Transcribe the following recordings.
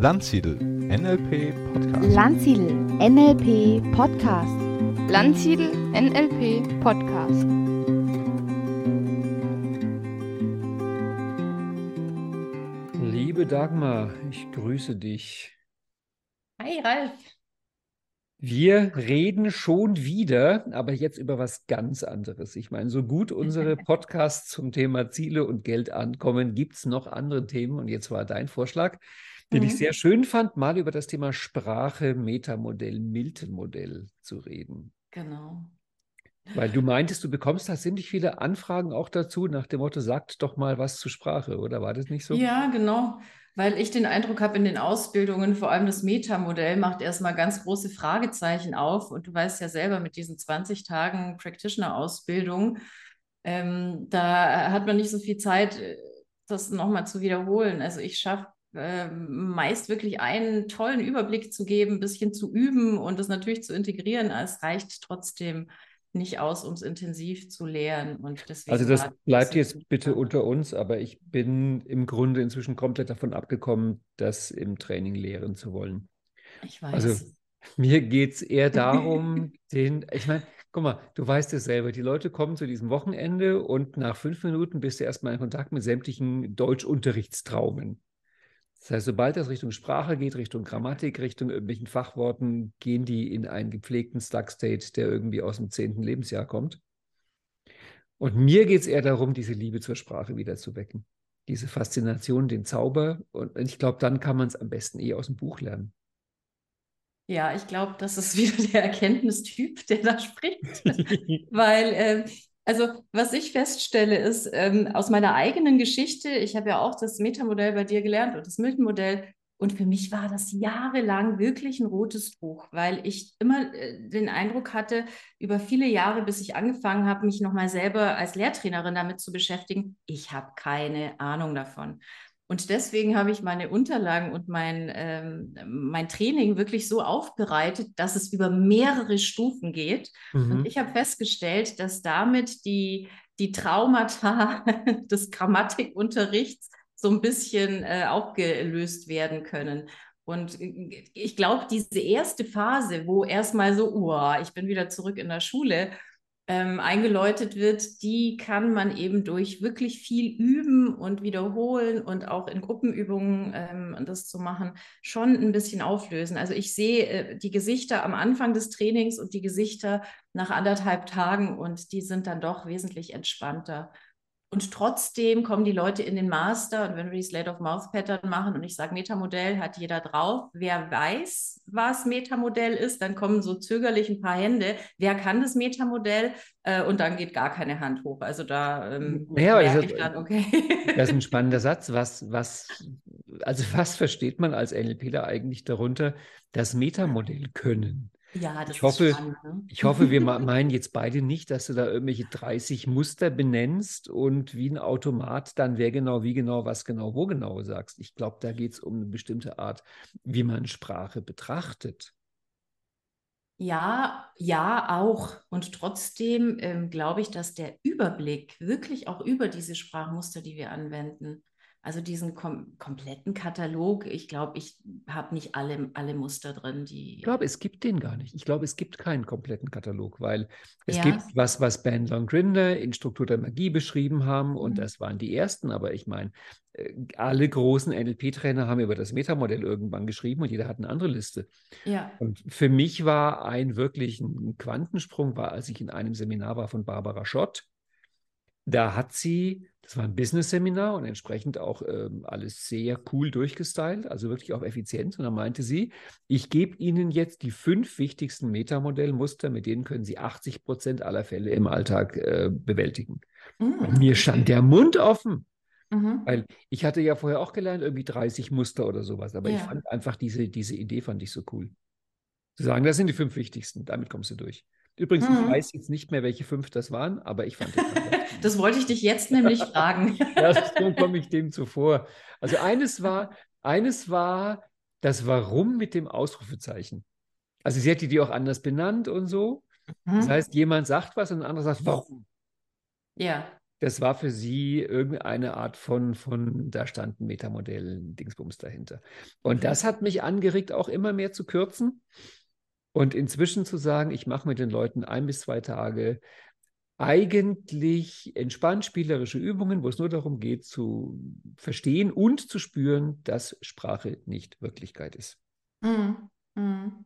Landsiedel NLP Podcast. Landsiedel NLP Podcast. Landsiedel NLP Podcast. Liebe Dagmar, ich grüße dich. Hi Ralf. Wir reden schon wieder, aber jetzt über was ganz anderes. Ich meine, so gut unsere Podcasts zum Thema Ziele und Geld ankommen, gibt es noch andere Themen. Und jetzt war dein Vorschlag, den mhm. ich sehr schön fand, mal über das Thema Sprache, Metamodell, Milton-Modell zu reden. Genau. Weil du meintest, du bekommst da ziemlich viele Anfragen auch dazu, nach dem Motto, sagt doch mal was zur Sprache, oder war das nicht so? Ja, genau. Weil ich den Eindruck habe, in den Ausbildungen, vor allem das Metamodell, macht erstmal ganz große Fragezeichen auf. Und du weißt ja selber mit diesen 20 Tagen Practitioner-Ausbildung, ähm, da hat man nicht so viel Zeit, äh, das nochmal zu wiederholen. Also ich schaffe ähm, meist wirklich einen tollen Überblick zu geben, ein bisschen zu üben und das natürlich zu integrieren. Es reicht trotzdem nicht aus, um es intensiv zu lernen. Und deswegen also das bleibt jetzt bitte unter uns, aber ich bin im Grunde inzwischen komplett davon abgekommen, das im Training lehren zu wollen. Ich weiß. Also mir geht es eher darum, den, ich meine, guck mal, du weißt es selber, die Leute kommen zu diesem Wochenende und nach fünf Minuten bist du erstmal in Kontakt mit sämtlichen Deutschunterrichtstraumen. Das heißt, sobald das Richtung Sprache geht, Richtung Grammatik, Richtung irgendwelchen Fachworten, gehen die in einen gepflegten Stuck-State, der irgendwie aus dem zehnten Lebensjahr kommt. Und mir geht es eher darum, diese Liebe zur Sprache wieder zu wecken. Diese Faszination, den Zauber. Und ich glaube, dann kann man es am besten eh aus dem Buch lernen. Ja, ich glaube, das ist wieder der Erkenntnistyp, der da spricht. Weil äh, also, was ich feststelle, ist ähm, aus meiner eigenen Geschichte, ich habe ja auch das Metamodell bei dir gelernt und das Milton-Modell. Und für mich war das jahrelang wirklich ein rotes Tuch, weil ich immer äh, den Eindruck hatte, über viele Jahre, bis ich angefangen habe, mich nochmal selber als Lehrtrainerin damit zu beschäftigen, ich habe keine Ahnung davon. Und deswegen habe ich meine Unterlagen und mein, ähm, mein Training wirklich so aufbereitet, dass es über mehrere Stufen geht. Mhm. Und ich habe festgestellt, dass damit die, die Traumata des Grammatikunterrichts so ein bisschen äh, aufgelöst werden können. Und ich glaube, diese erste Phase, wo erstmal so, oh, ich bin wieder zurück in der Schule ähm, eingeläutet wird, die kann man eben durch wirklich viel Üben und Wiederholen und auch in Gruppenübungen ähm, das zu machen, schon ein bisschen auflösen. Also ich sehe äh, die Gesichter am Anfang des Trainings und die Gesichter nach anderthalb Tagen und die sind dann doch wesentlich entspannter. Und trotzdem kommen die Leute in den Master und wenn wir die Slate of Mouth Pattern machen und ich sage, Metamodell hat jeder drauf. Wer weiß, was Metamodell ist, dann kommen so zögerlich ein paar Hände. Wer kann das Metamodell? Äh, und dann geht gar keine Hand hoch. Also da ähm, ja, merke ich dann, okay. Das ist ein spannender Satz. Was, was, also was versteht man als NLPler eigentlich darunter, das Metamodell können? Ja, das ich hoffe, ist spannend. Ne? Ich hoffe, wir meinen jetzt beide nicht, dass du da irgendwelche 30 Muster benennst und wie ein Automat dann wer genau, wie genau, was genau, wo genau sagst. Ich glaube, da geht es um eine bestimmte Art, wie man Sprache betrachtet. Ja, ja, auch. Und trotzdem ähm, glaube ich, dass der Überblick wirklich auch über diese Sprachmuster, die wir anwenden, also diesen kom kompletten Katalog, ich glaube, ich habe nicht alle, alle Muster drin, die. Ich glaube, es gibt den gar nicht. Ich glaube, es gibt keinen kompletten Katalog, weil es ja. gibt was, was Ben Grinder in Struktur der Magie beschrieben haben und mhm. das waren die ersten, aber ich meine, äh, alle großen NLP-Trainer haben über das Metamodell irgendwann geschrieben und jeder hat eine andere Liste. Ja. Und für mich war ein wirklich ein Quantensprung, war, als ich in einem Seminar war von Barbara Schott. Da hat sie das war ein Business-Seminar und entsprechend auch ähm, alles sehr cool durchgestylt, also wirklich auch effizient. Und dann meinte sie, ich gebe Ihnen jetzt die fünf wichtigsten Metamodellmuster, mit denen können Sie 80 Prozent aller Fälle im Alltag äh, bewältigen. Mhm. Mir stand der Mund offen. Mhm. Weil ich hatte ja vorher auch gelernt, irgendwie 30 Muster oder sowas, aber ja. ich fand einfach diese, diese Idee fand ich so cool. Zu sagen, das sind die fünf wichtigsten, damit kommst du durch. Übrigens, mhm. ich weiß jetzt nicht mehr, welche fünf das waren, aber ich fand das. das wollte ich dich jetzt nämlich fragen. ja, so komme ich dem zuvor. Also eines war, eines war das Warum mit dem Ausrufezeichen. Also sie hätte die auch anders benannt und so. Mhm. Das heißt, jemand sagt was und ein anderer sagt, warum? Ja. das war für sie irgendeine Art von, von da stand ein Metamodell, ein Dingsbums dahinter. Und das hat mich angeregt, auch immer mehr zu kürzen und inzwischen zu sagen, ich mache mit den Leuten ein bis zwei Tage eigentlich entspannt spielerische Übungen, wo es nur darum geht, zu verstehen und zu spüren, dass Sprache nicht Wirklichkeit ist. Mhm. Mhm.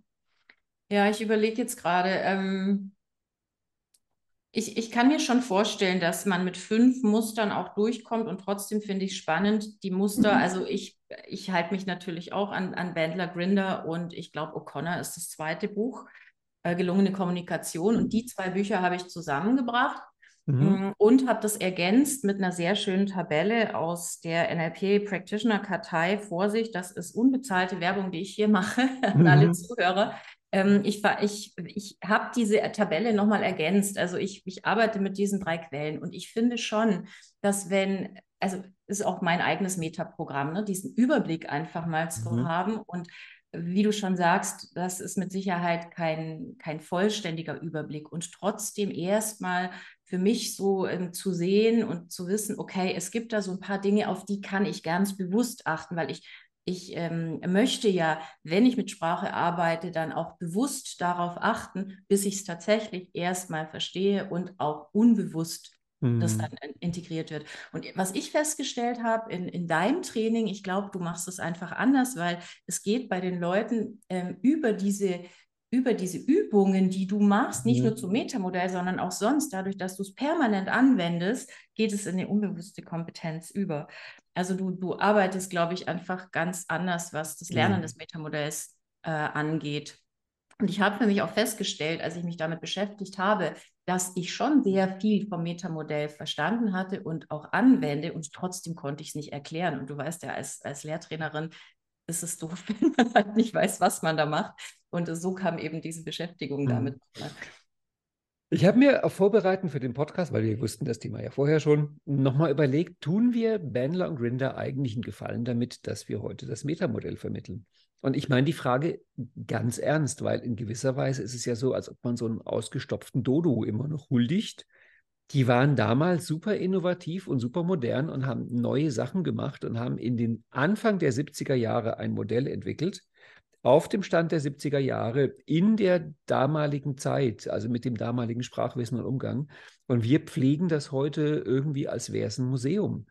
Ja, ich überlege jetzt gerade, ähm, ich, ich kann mir schon vorstellen, dass man mit fünf Mustern auch durchkommt und trotzdem finde ich spannend, die Muster, also ich, ich halte mich natürlich auch an, an Bandler Grinder und ich glaube, O'Connor ist das zweite Buch, äh, Gelungene Kommunikation und die zwei Bücher habe ich zusammengebracht. Mhm. Mm, und habe das ergänzt mit einer sehr schönen Tabelle aus der NLP Practitioner Kartei. Vorsicht, das ist unbezahlte Werbung, die ich hier mache an mhm. alle Zuhörer. Ähm, ich ich, ich habe diese Tabelle nochmal ergänzt. Also ich, ich arbeite mit diesen drei Quellen und ich finde schon, dass wenn, also ist auch mein eigenes Metaprogramm, ne, diesen Überblick einfach mal zu mhm. haben und wie du schon sagst, das ist mit Sicherheit kein, kein vollständiger Überblick und trotzdem erstmal für mich so ähm, zu sehen und zu wissen, okay, es gibt da so ein paar Dinge, auf die kann ich ganz bewusst achten, weil ich ich ähm, möchte ja, wenn ich mit Sprache arbeite, dann auch bewusst darauf achten, bis ich es tatsächlich erstmal verstehe und auch unbewusst mhm. das dann integriert wird. Und was ich festgestellt habe in, in deinem Training, ich glaube, du machst es einfach anders, weil es geht bei den Leuten ähm, über diese über diese Übungen, die du machst, nicht mhm. nur zum Metamodell, sondern auch sonst, dadurch, dass du es permanent anwendest, geht es in eine unbewusste Kompetenz über. Also du, du arbeitest, glaube ich, einfach ganz anders, was das Lernen mhm. des Metamodells äh, angeht. Und ich habe für mich auch festgestellt, als ich mich damit beschäftigt habe, dass ich schon sehr viel vom Metamodell verstanden hatte und auch anwende und trotzdem konnte ich es nicht erklären. Und du weißt ja, als, als Lehrtrainerin ist es doof, wenn man halt nicht weiß, was man da macht. Und so kam eben diese Beschäftigung mhm. Ich habe mir auf Vorbereiten für den Podcast, weil wir wussten das Thema ja vorher schon, nochmal überlegt, tun wir Bandler und Grinder eigentlich einen Gefallen damit, dass wir heute das Metamodell vermitteln? Und ich meine die Frage ganz ernst, weil in gewisser Weise ist es ja so, als ob man so einen ausgestopften Dodo immer noch huldigt. Die waren damals super innovativ und super modern und haben neue Sachen gemacht und haben in den Anfang der 70er Jahre ein Modell entwickelt, auf dem Stand der 70er Jahre in der damaligen Zeit, also mit dem damaligen Sprachwissen und Umgang. Und wir pflegen das heute irgendwie, als wäre es ein Museum.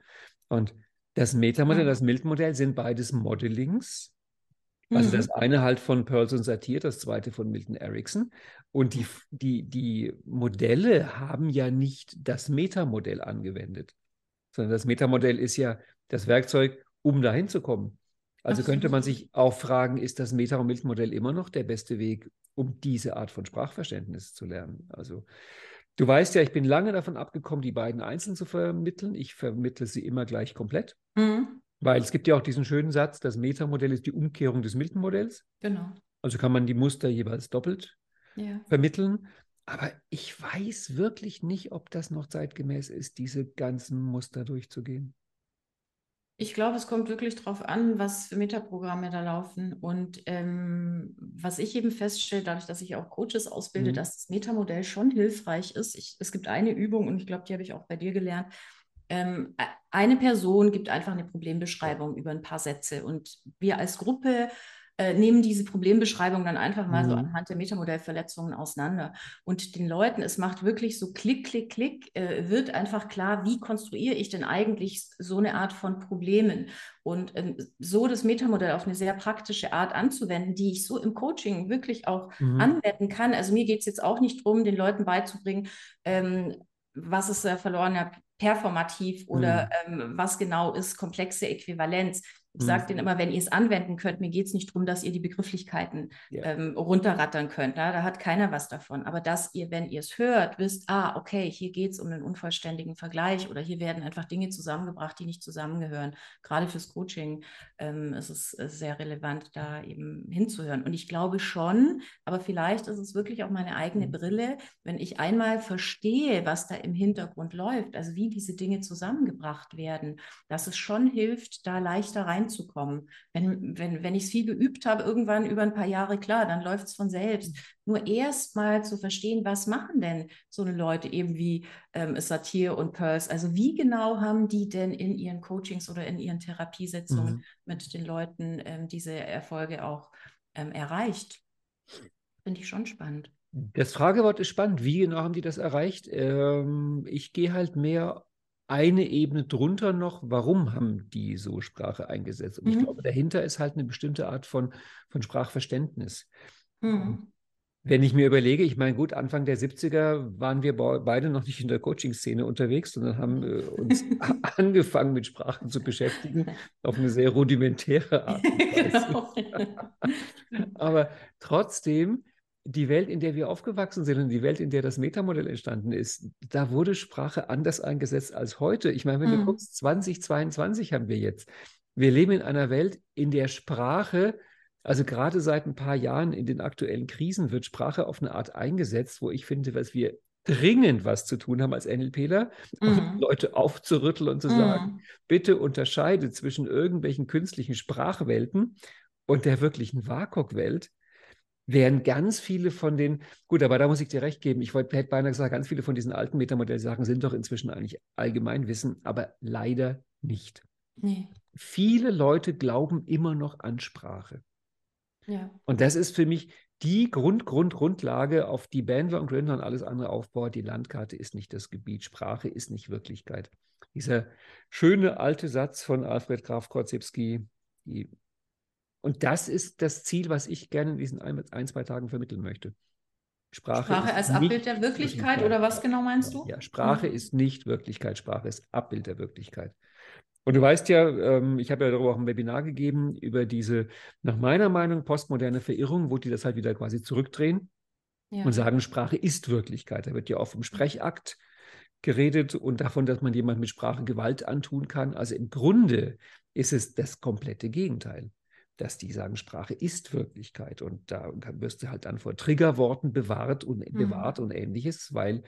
Und das Metamodell, das Milton-Modell sind beides Modellings. Also mhm. das eine halt von Pearson Satir, das zweite von Milton Erickson. Und die, die, die Modelle haben ja nicht das Metamodell angewendet, sondern das Metamodell ist ja das Werkzeug, um dahin zu kommen. Also Ach könnte man sich auch fragen, ist das Meta- und Milch-Modell immer noch der beste Weg, um diese Art von Sprachverständnis zu lernen? Also du weißt ja, ich bin lange davon abgekommen, die beiden einzeln zu vermitteln. Ich vermittle sie immer gleich komplett. Mhm. Weil es gibt ja auch diesen schönen Satz, das Metamodell ist die Umkehrung des Milton-Modells. Genau. Also kann man die Muster jeweils doppelt ja. vermitteln. Aber ich weiß wirklich nicht, ob das noch zeitgemäß ist, diese ganzen Muster durchzugehen. Ich glaube, es kommt wirklich darauf an, was für Metaprogramme da laufen. Und ähm, was ich eben feststelle, dadurch, dass ich auch Coaches ausbilde, mhm. dass das Metamodell schon hilfreich ist. Ich, es gibt eine Übung, und ich glaube, die habe ich auch bei dir gelernt. Ähm, eine Person gibt einfach eine Problembeschreibung über ein paar Sätze. Und wir als Gruppe äh, nehmen diese Problembeschreibung dann einfach mal mhm. so anhand der Metamodellverletzungen auseinander. Und den Leuten, es macht wirklich so Klick, Klick, Klick, äh, wird einfach klar, wie konstruiere ich denn eigentlich so eine Art von Problemen? Und ähm, so das Metamodell auf eine sehr praktische Art anzuwenden, die ich so im Coaching wirklich auch mhm. anwenden kann. Also mir geht es jetzt auch nicht darum, den Leuten beizubringen, ähm, was ist äh, verlorener performativ oder mhm. ähm, was genau ist komplexe Äquivalenz. Ich mhm. sage denen immer, wenn ihr es anwenden könnt, mir geht es nicht darum, dass ihr die Begrifflichkeiten ja. ähm, runterrattern könnt. Na? Da hat keiner was davon. Aber dass ihr, wenn ihr es hört, wisst, ah, okay, hier geht es um einen unvollständigen Vergleich oder hier werden einfach Dinge zusammengebracht, die nicht zusammengehören. Gerade fürs Coaching ähm, ist es äh, sehr relevant, da eben hinzuhören. Und ich glaube schon, aber vielleicht ist es wirklich auch meine eigene mhm. Brille, wenn ich einmal verstehe, was da im Hintergrund läuft, also wie diese Dinge zusammengebracht werden, dass es schon hilft, da leichter rein reinzukommen. Wenn, wenn, wenn ich es viel geübt habe, irgendwann über ein paar Jahre, klar, dann läuft es von selbst. Nur erst mal zu verstehen, was machen denn so eine Leute eben wie ähm, Satir und Pearls? Also wie genau haben die denn in ihren Coachings oder in ihren Therapiesitzungen mhm. mit den Leuten ähm, diese Erfolge auch ähm, erreicht? Finde ich schon spannend. Das Fragewort ist spannend. Wie genau haben die das erreicht? Ähm, ich gehe halt mehr eine Ebene drunter noch, warum haben die so Sprache eingesetzt? Und mhm. ich glaube, dahinter ist halt eine bestimmte Art von, von Sprachverständnis. Mhm. Wenn ich mir überlege, ich meine, gut, Anfang der 70er waren wir beide noch nicht in der Coaching-Szene unterwegs, sondern haben äh, uns angefangen mit Sprachen zu beschäftigen, auf eine sehr rudimentäre Art. genau. Aber trotzdem die Welt, in der wir aufgewachsen sind und die Welt, in der das Metamodell entstanden ist, da wurde Sprache anders eingesetzt als heute. Ich meine, wenn mhm. du guckst, 2022 haben wir jetzt. Wir leben in einer Welt, in der Sprache, also gerade seit ein paar Jahren in den aktuellen Krisen, wird Sprache auf eine Art eingesetzt, wo ich finde, dass wir dringend was zu tun haben als NLPler, mhm. Leute aufzurütteln und zu mhm. sagen, bitte unterscheide zwischen irgendwelchen künstlichen Sprachwelten und der wirklichen WAKOK-Welt wären ganz viele von den, gut, aber da muss ich dir recht geben, ich wollte, hätte beinahe gesagt, ganz viele von diesen alten Metamodellsachen sind doch inzwischen eigentlich Allgemeinwissen, aber leider nicht. Nee. Viele Leute glauben immer noch an Sprache. Ja. Und das ist für mich die Grund, Grund, Grundlage, auf die Bandler und Grindr und alles andere aufbaut. Die Landkarte ist nicht das Gebiet, Sprache ist nicht Wirklichkeit. Dieser schöne alte Satz von Alfred Graf Korzybski, die und das ist das Ziel, was ich gerne in diesen ein, ein zwei Tagen vermitteln möchte. Sprache, Sprache als Abbild der Wirklichkeit, oder was genau meinst du? Ja, Sprache mhm. ist nicht Wirklichkeit, Sprache ist Abbild der Wirklichkeit. Und du weißt ja, ähm, ich habe ja darüber auch ein Webinar gegeben, über diese, nach meiner Meinung, postmoderne Verirrung, wo die das halt wieder quasi zurückdrehen ja. und sagen, Sprache ist Wirklichkeit. Da wird ja oft vom Sprechakt geredet und davon, dass man jemand mit Sprache Gewalt antun kann. Also im Grunde ist es das komplette Gegenteil dass die sagen, Sprache ist Wirklichkeit. Und da, wirst du halt dann vor Triggerworten bewahrt und, mhm. bewahrt und ähnliches, weil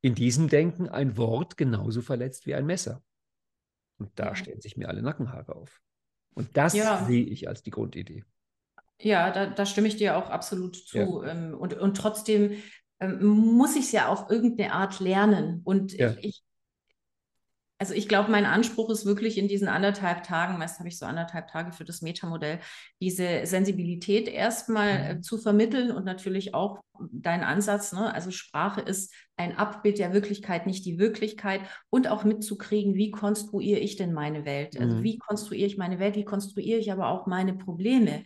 in diesem Denken ein Wort genauso verletzt wie ein Messer. Und da stellen sich mir alle Nackenhaare auf. Und das ja. sehe ich als die Grundidee. Ja, da, da stimme ich dir auch absolut zu. Ja. Ähm, und, und trotzdem ähm, muss ich es ja auf irgendeine Art lernen. Und ja. ich, also ich glaube, mein Anspruch ist wirklich in diesen anderthalb Tagen, meist habe ich so anderthalb Tage für das Metamodell, diese Sensibilität erstmal äh, mhm. zu vermitteln und natürlich auch dein Ansatz, ne? also Sprache ist ein Abbild der Wirklichkeit, nicht die Wirklichkeit und auch mitzukriegen, wie konstruiere ich denn meine Welt? Also mhm. wie konstruiere ich meine Welt, wie konstruiere ich aber auch meine Probleme?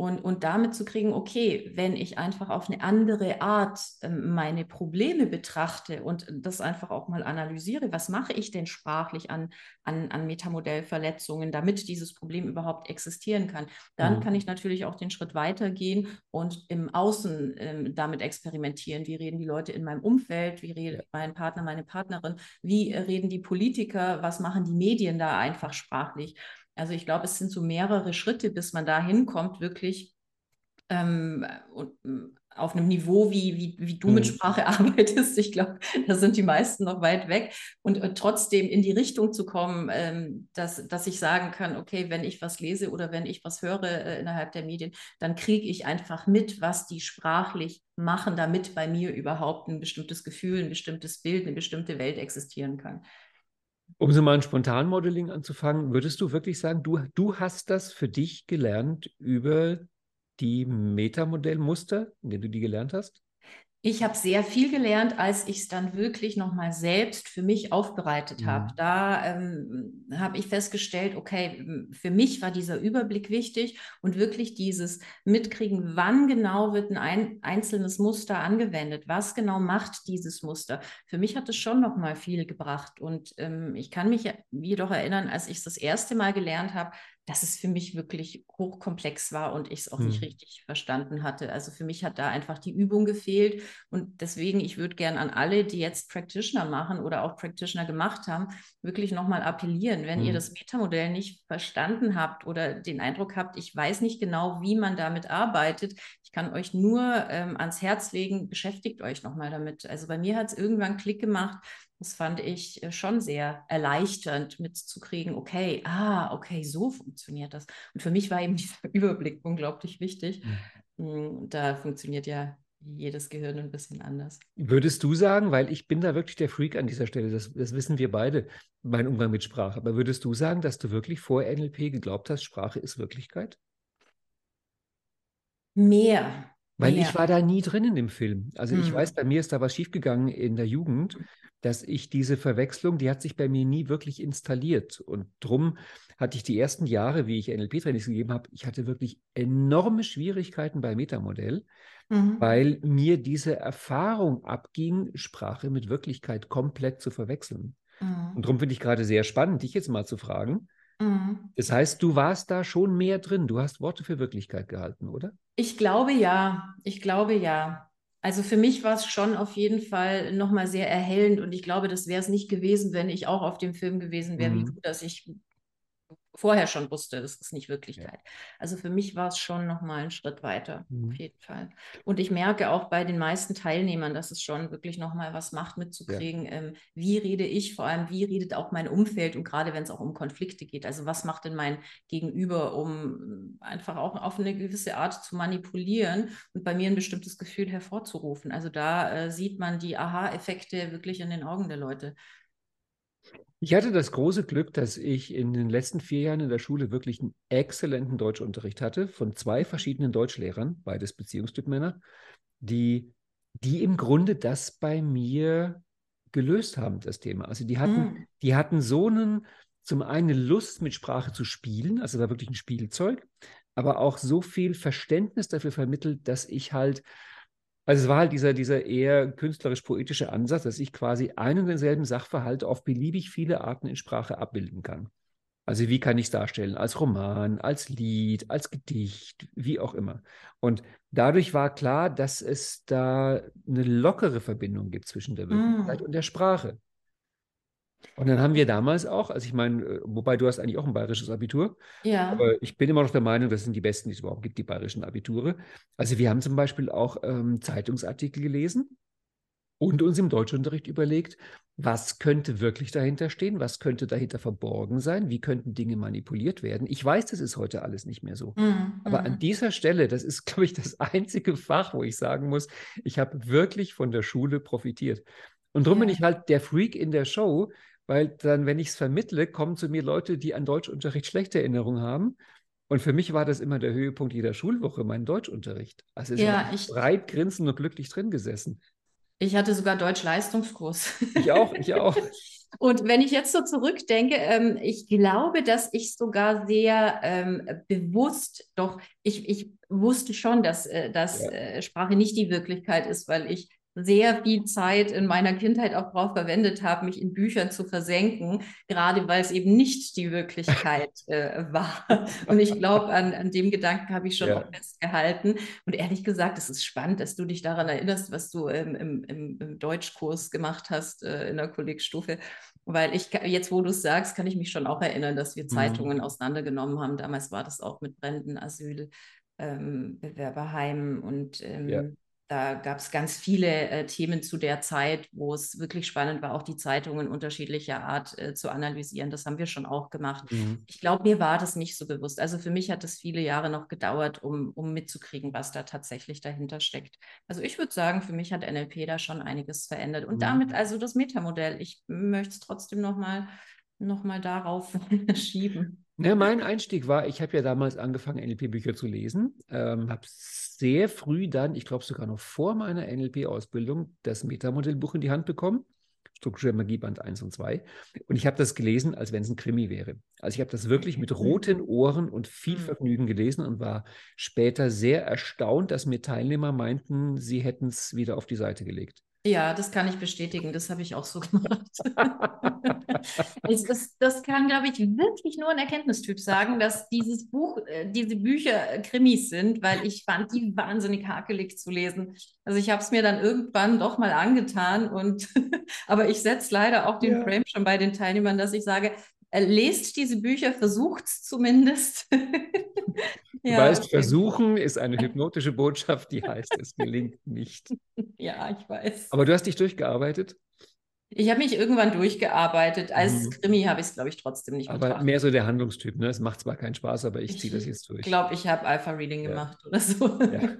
Und, und damit zu kriegen, okay, wenn ich einfach auf eine andere Art äh, meine Probleme betrachte und das einfach auch mal analysiere, was mache ich denn sprachlich an, an, an Metamodellverletzungen, damit dieses Problem überhaupt existieren kann, dann mhm. kann ich natürlich auch den Schritt weitergehen und im Außen ähm, damit experimentieren. Wie reden die Leute in meinem Umfeld? Wie redet mein Partner, meine Partnerin? Wie äh, reden die Politiker? Was machen die Medien da einfach sprachlich? Also ich glaube, es sind so mehrere Schritte, bis man da hinkommt, wirklich ähm, auf einem Niveau, wie, wie, wie du mhm. mit Sprache arbeitest. Ich glaube, da sind die meisten noch weit weg. Und äh, trotzdem in die Richtung zu kommen, ähm, dass, dass ich sagen kann, okay, wenn ich was lese oder wenn ich was höre äh, innerhalb der Medien, dann kriege ich einfach mit, was die sprachlich machen, damit bei mir überhaupt ein bestimmtes Gefühl, ein bestimmtes Bild, eine bestimmte Welt existieren kann. Um so mal ein Spontanmodeling anzufangen, würdest du wirklich sagen, du, du hast das für dich gelernt über die Metamodellmuster, in denen du die gelernt hast? Ich habe sehr viel gelernt, als ich es dann wirklich nochmal selbst für mich aufbereitet habe. Mhm. Da ähm, habe ich festgestellt, okay, für mich war dieser Überblick wichtig und wirklich dieses Mitkriegen, wann genau wird ein einzelnes Muster angewendet, was genau macht dieses Muster. Für mich hat es schon nochmal viel gebracht. Und ähm, ich kann mich jedoch erinnern, als ich es das erste Mal gelernt habe, dass es für mich wirklich hochkomplex war und ich es auch hm. nicht richtig verstanden hatte. Also für mich hat da einfach die Übung gefehlt und deswegen, ich würde gerne an alle, die jetzt Practitioner machen oder auch Practitioner gemacht haben, wirklich nochmal appellieren, wenn hm. ihr das Metamodell nicht verstanden habt oder den Eindruck habt, ich weiß nicht genau, wie man damit arbeitet, ich kann euch nur ähm, ans Herz legen, beschäftigt euch nochmal damit. Also bei mir hat es irgendwann Klick gemacht, Das fand ich äh, schon sehr erleichternd mitzukriegen, okay, ah, okay, so funktioniert das. Und für mich war eben dieser Überblick unglaublich wichtig. Mhm. Da funktioniert ja jedes Gehirn ein bisschen anders. Würdest du sagen, weil ich bin da wirklich der Freak an dieser Stelle, das, das wissen wir beide, mein Umgang mit Sprache, aber würdest du sagen, dass du wirklich vor NLP geglaubt hast, Sprache ist Wirklichkeit? Mehr. Weil mehr. ich war da nie drin in dem Film. Also ich Hm. weiß, bei mir ist da was schiefgegangen in der Jugend, dass ich diese Verwechslung, die hat sich bei mir nie wirklich installiert. Und drum hatte ich die ersten Jahre, wie ich NLP-Trainings gegeben habe, ich hatte wirklich enorme Schwierigkeiten bei Metamodell, Mhm. weil mir diese Erfahrung abging, Sprache mit Wirklichkeit komplett zu verwechseln. Mhm. Und darum finde ich gerade sehr spannend, dich jetzt mal zu fragen. Mhm. Das heißt, du warst da schon mehr drin. Du hast Worte für Wirklichkeit gehalten, oder? Ich glaube ja, ich glaube ja. Also für mich war es schon auf jeden Fall nochmal sehr erhellend und ich glaube, das wäre es nicht gewesen, wenn ich auch auf dem Film gewesen wäre wie Mhm. du, dass ich vorher schon wusste, das ist nicht Wirklichkeit. Also für mich war es schon nochmal ein Schritt weiter, Mhm. auf jeden Fall. Und ich merke auch bei den meisten Teilnehmern, dass es schon wirklich nochmal was macht, mitzukriegen, ähm, wie rede ich, vor allem wie redet auch mein Umfeld und gerade wenn es auch um Konflikte geht. Also was macht denn mein Gegenüber, um einfach auch auf eine gewisse Art zu manipulieren und bei mir ein bestimmtes Gefühl hervorzurufen. Also da äh, sieht man die Aha-Effekte wirklich in den Augen der Leute. Ich hatte das große Glück, dass ich in den letzten vier Jahren in der Schule wirklich einen exzellenten Deutschunterricht hatte von zwei verschiedenen Deutschlehrern, beides Beziehungstypmänner, die, die im Grunde das bei mir gelöst haben, das Thema. Also die hatten, Mm. die hatten so einen, zum einen Lust, mit Sprache zu spielen, also war wirklich ein Spielzeug, aber auch so viel Verständnis dafür vermittelt, dass ich halt also es war halt dieser, dieser eher künstlerisch-poetische Ansatz, dass ich quasi einen und denselben Sachverhalt auf beliebig viele Arten in Sprache abbilden kann. Also wie kann ich es darstellen? Als Roman, als Lied, als Gedicht, wie auch immer. Und dadurch war klar, dass es da eine lockere Verbindung gibt zwischen der Wirklichkeit Mm. und der Sprache. Und dann haben wir damals auch, also ich meine, äh, wobei du hast eigentlich auch ein bayerisches Abitur, Ja. aber ich bin immer noch der Meinung, das sind die besten, die es überhaupt gibt, die bayerischen Abiture. Also wir haben zum Beispiel auch ähm, Zeitungsartikel gelesen und uns im Deutschunterricht überlegt, was könnte wirklich dahinter stehen, was könnte dahinter verborgen sein, wie könnten Dinge manipuliert werden. Ich weiß, das ist heute alles nicht mehr so. Mm, Aber an mm. dieser Stelle, das ist, glaube ich, das einzige Fach, wo ich sagen muss, ich habe wirklich von der Schule profitiert. Und darum bin Ja. ich halt der Freak in der Show, weil dann, wenn ich es vermittle, kommen zu mir Leute, die an Deutschunterricht schlechte Erinnerungen haben. Und für mich war das immer der Höhepunkt jeder Schulwoche, mein Deutschunterricht. Also ich Ja, ich- breit grinsend und glücklich drin gesessen. Ich hatte sogar Deutsch-Leistungskurs. Ich auch, ich auch. Und wenn ich jetzt so zurückdenke, ähm, ich glaube, dass ich sogar sehr ähm, bewusst, doch ich, ich wusste schon, dass, äh, dass Ja. äh, Sprache nicht die Wirklichkeit ist, weil ich sehr viel Zeit in meiner Kindheit auch darauf verwendet habe, mich in Büchern zu versenken, gerade weil es eben nicht die Wirklichkeit äh, war. Und ich glaube, an, an dem Gedanken habe ich schon Ja. festgehalten. Und ehrlich gesagt, es ist spannend, dass du dich daran erinnerst, was du ähm, im, im, im Deutschkurs gemacht hast äh, in der Kollegstufe. Weil ich, jetzt wo du es sagst, kann ich mich schon auch erinnern, dass wir Mhm. Zeitungen auseinandergenommen haben. Damals war das auch mit Bränden, Asyl, ähm, Bewerberheimen und ähm, Ja. Da gab es ganz viele äh, Themen zu der Zeit, wo es wirklich spannend war, auch die Zeitungen unterschiedlicher Art äh, zu analysieren. Das haben wir schon auch gemacht. Mhm. Ich glaube, mir war das nicht so bewusst. Also für mich hat es viele Jahre noch gedauert, um, um mitzukriegen, was da tatsächlich dahinter steckt. Also ich würde sagen, für mich hat NLP da schon einiges verändert. Und Mhm. damit also das Metamodell. Ich möchte es trotzdem nochmal noch mal darauf schieben. Ja, mein Einstieg war, ich habe ja damals angefangen, NLP-Bücher zu lesen, ähm, habe sehr früh dann, ich glaube sogar noch vor meiner NLP-Ausbildung, das Metamodellbuch in die Hand bekommen, Struktur Magie Band 1 und 2. Und ich habe das gelesen, als wenn es ein Krimi wäre. Also ich habe das wirklich mit roten Ohren und viel Mhm. Vergnügen gelesen und war später sehr erstaunt, dass mir Teilnehmer meinten, sie hätten es wieder auf die Seite gelegt. Ja, das kann ich bestätigen. Das habe ich auch so gemacht. Ist, das kann, glaube ich, wirklich nur ein Erkenntnistyp sagen, dass dieses Buch, äh, diese Bücher äh, Krimis sind, weil ich fand die wahnsinnig hakelig zu lesen. Also ich habe es mir dann irgendwann doch mal angetan und aber ich setze leider auch den Ja. Frame schon bei den Teilnehmern, dass ich sage, lest diese Bücher, versucht es zumindest. Du Ja, weißt, okay. versuchen ist eine hypnotische Botschaft, die heißt, es gelingt nicht. Ja, ich weiß. Aber du hast dich durchgearbeitet. Ich habe mich irgendwann durchgearbeitet. Als Mhm. Krimi habe ich es, glaube ich, trotzdem nicht Aber betrachtet. mehr so der Handlungstyp, ne? Es macht zwar keinen Spaß, aber ich ziehe das jetzt durch. Ich glaube, ich habe Alpha-Reading Ja. gemacht oder so. Ja.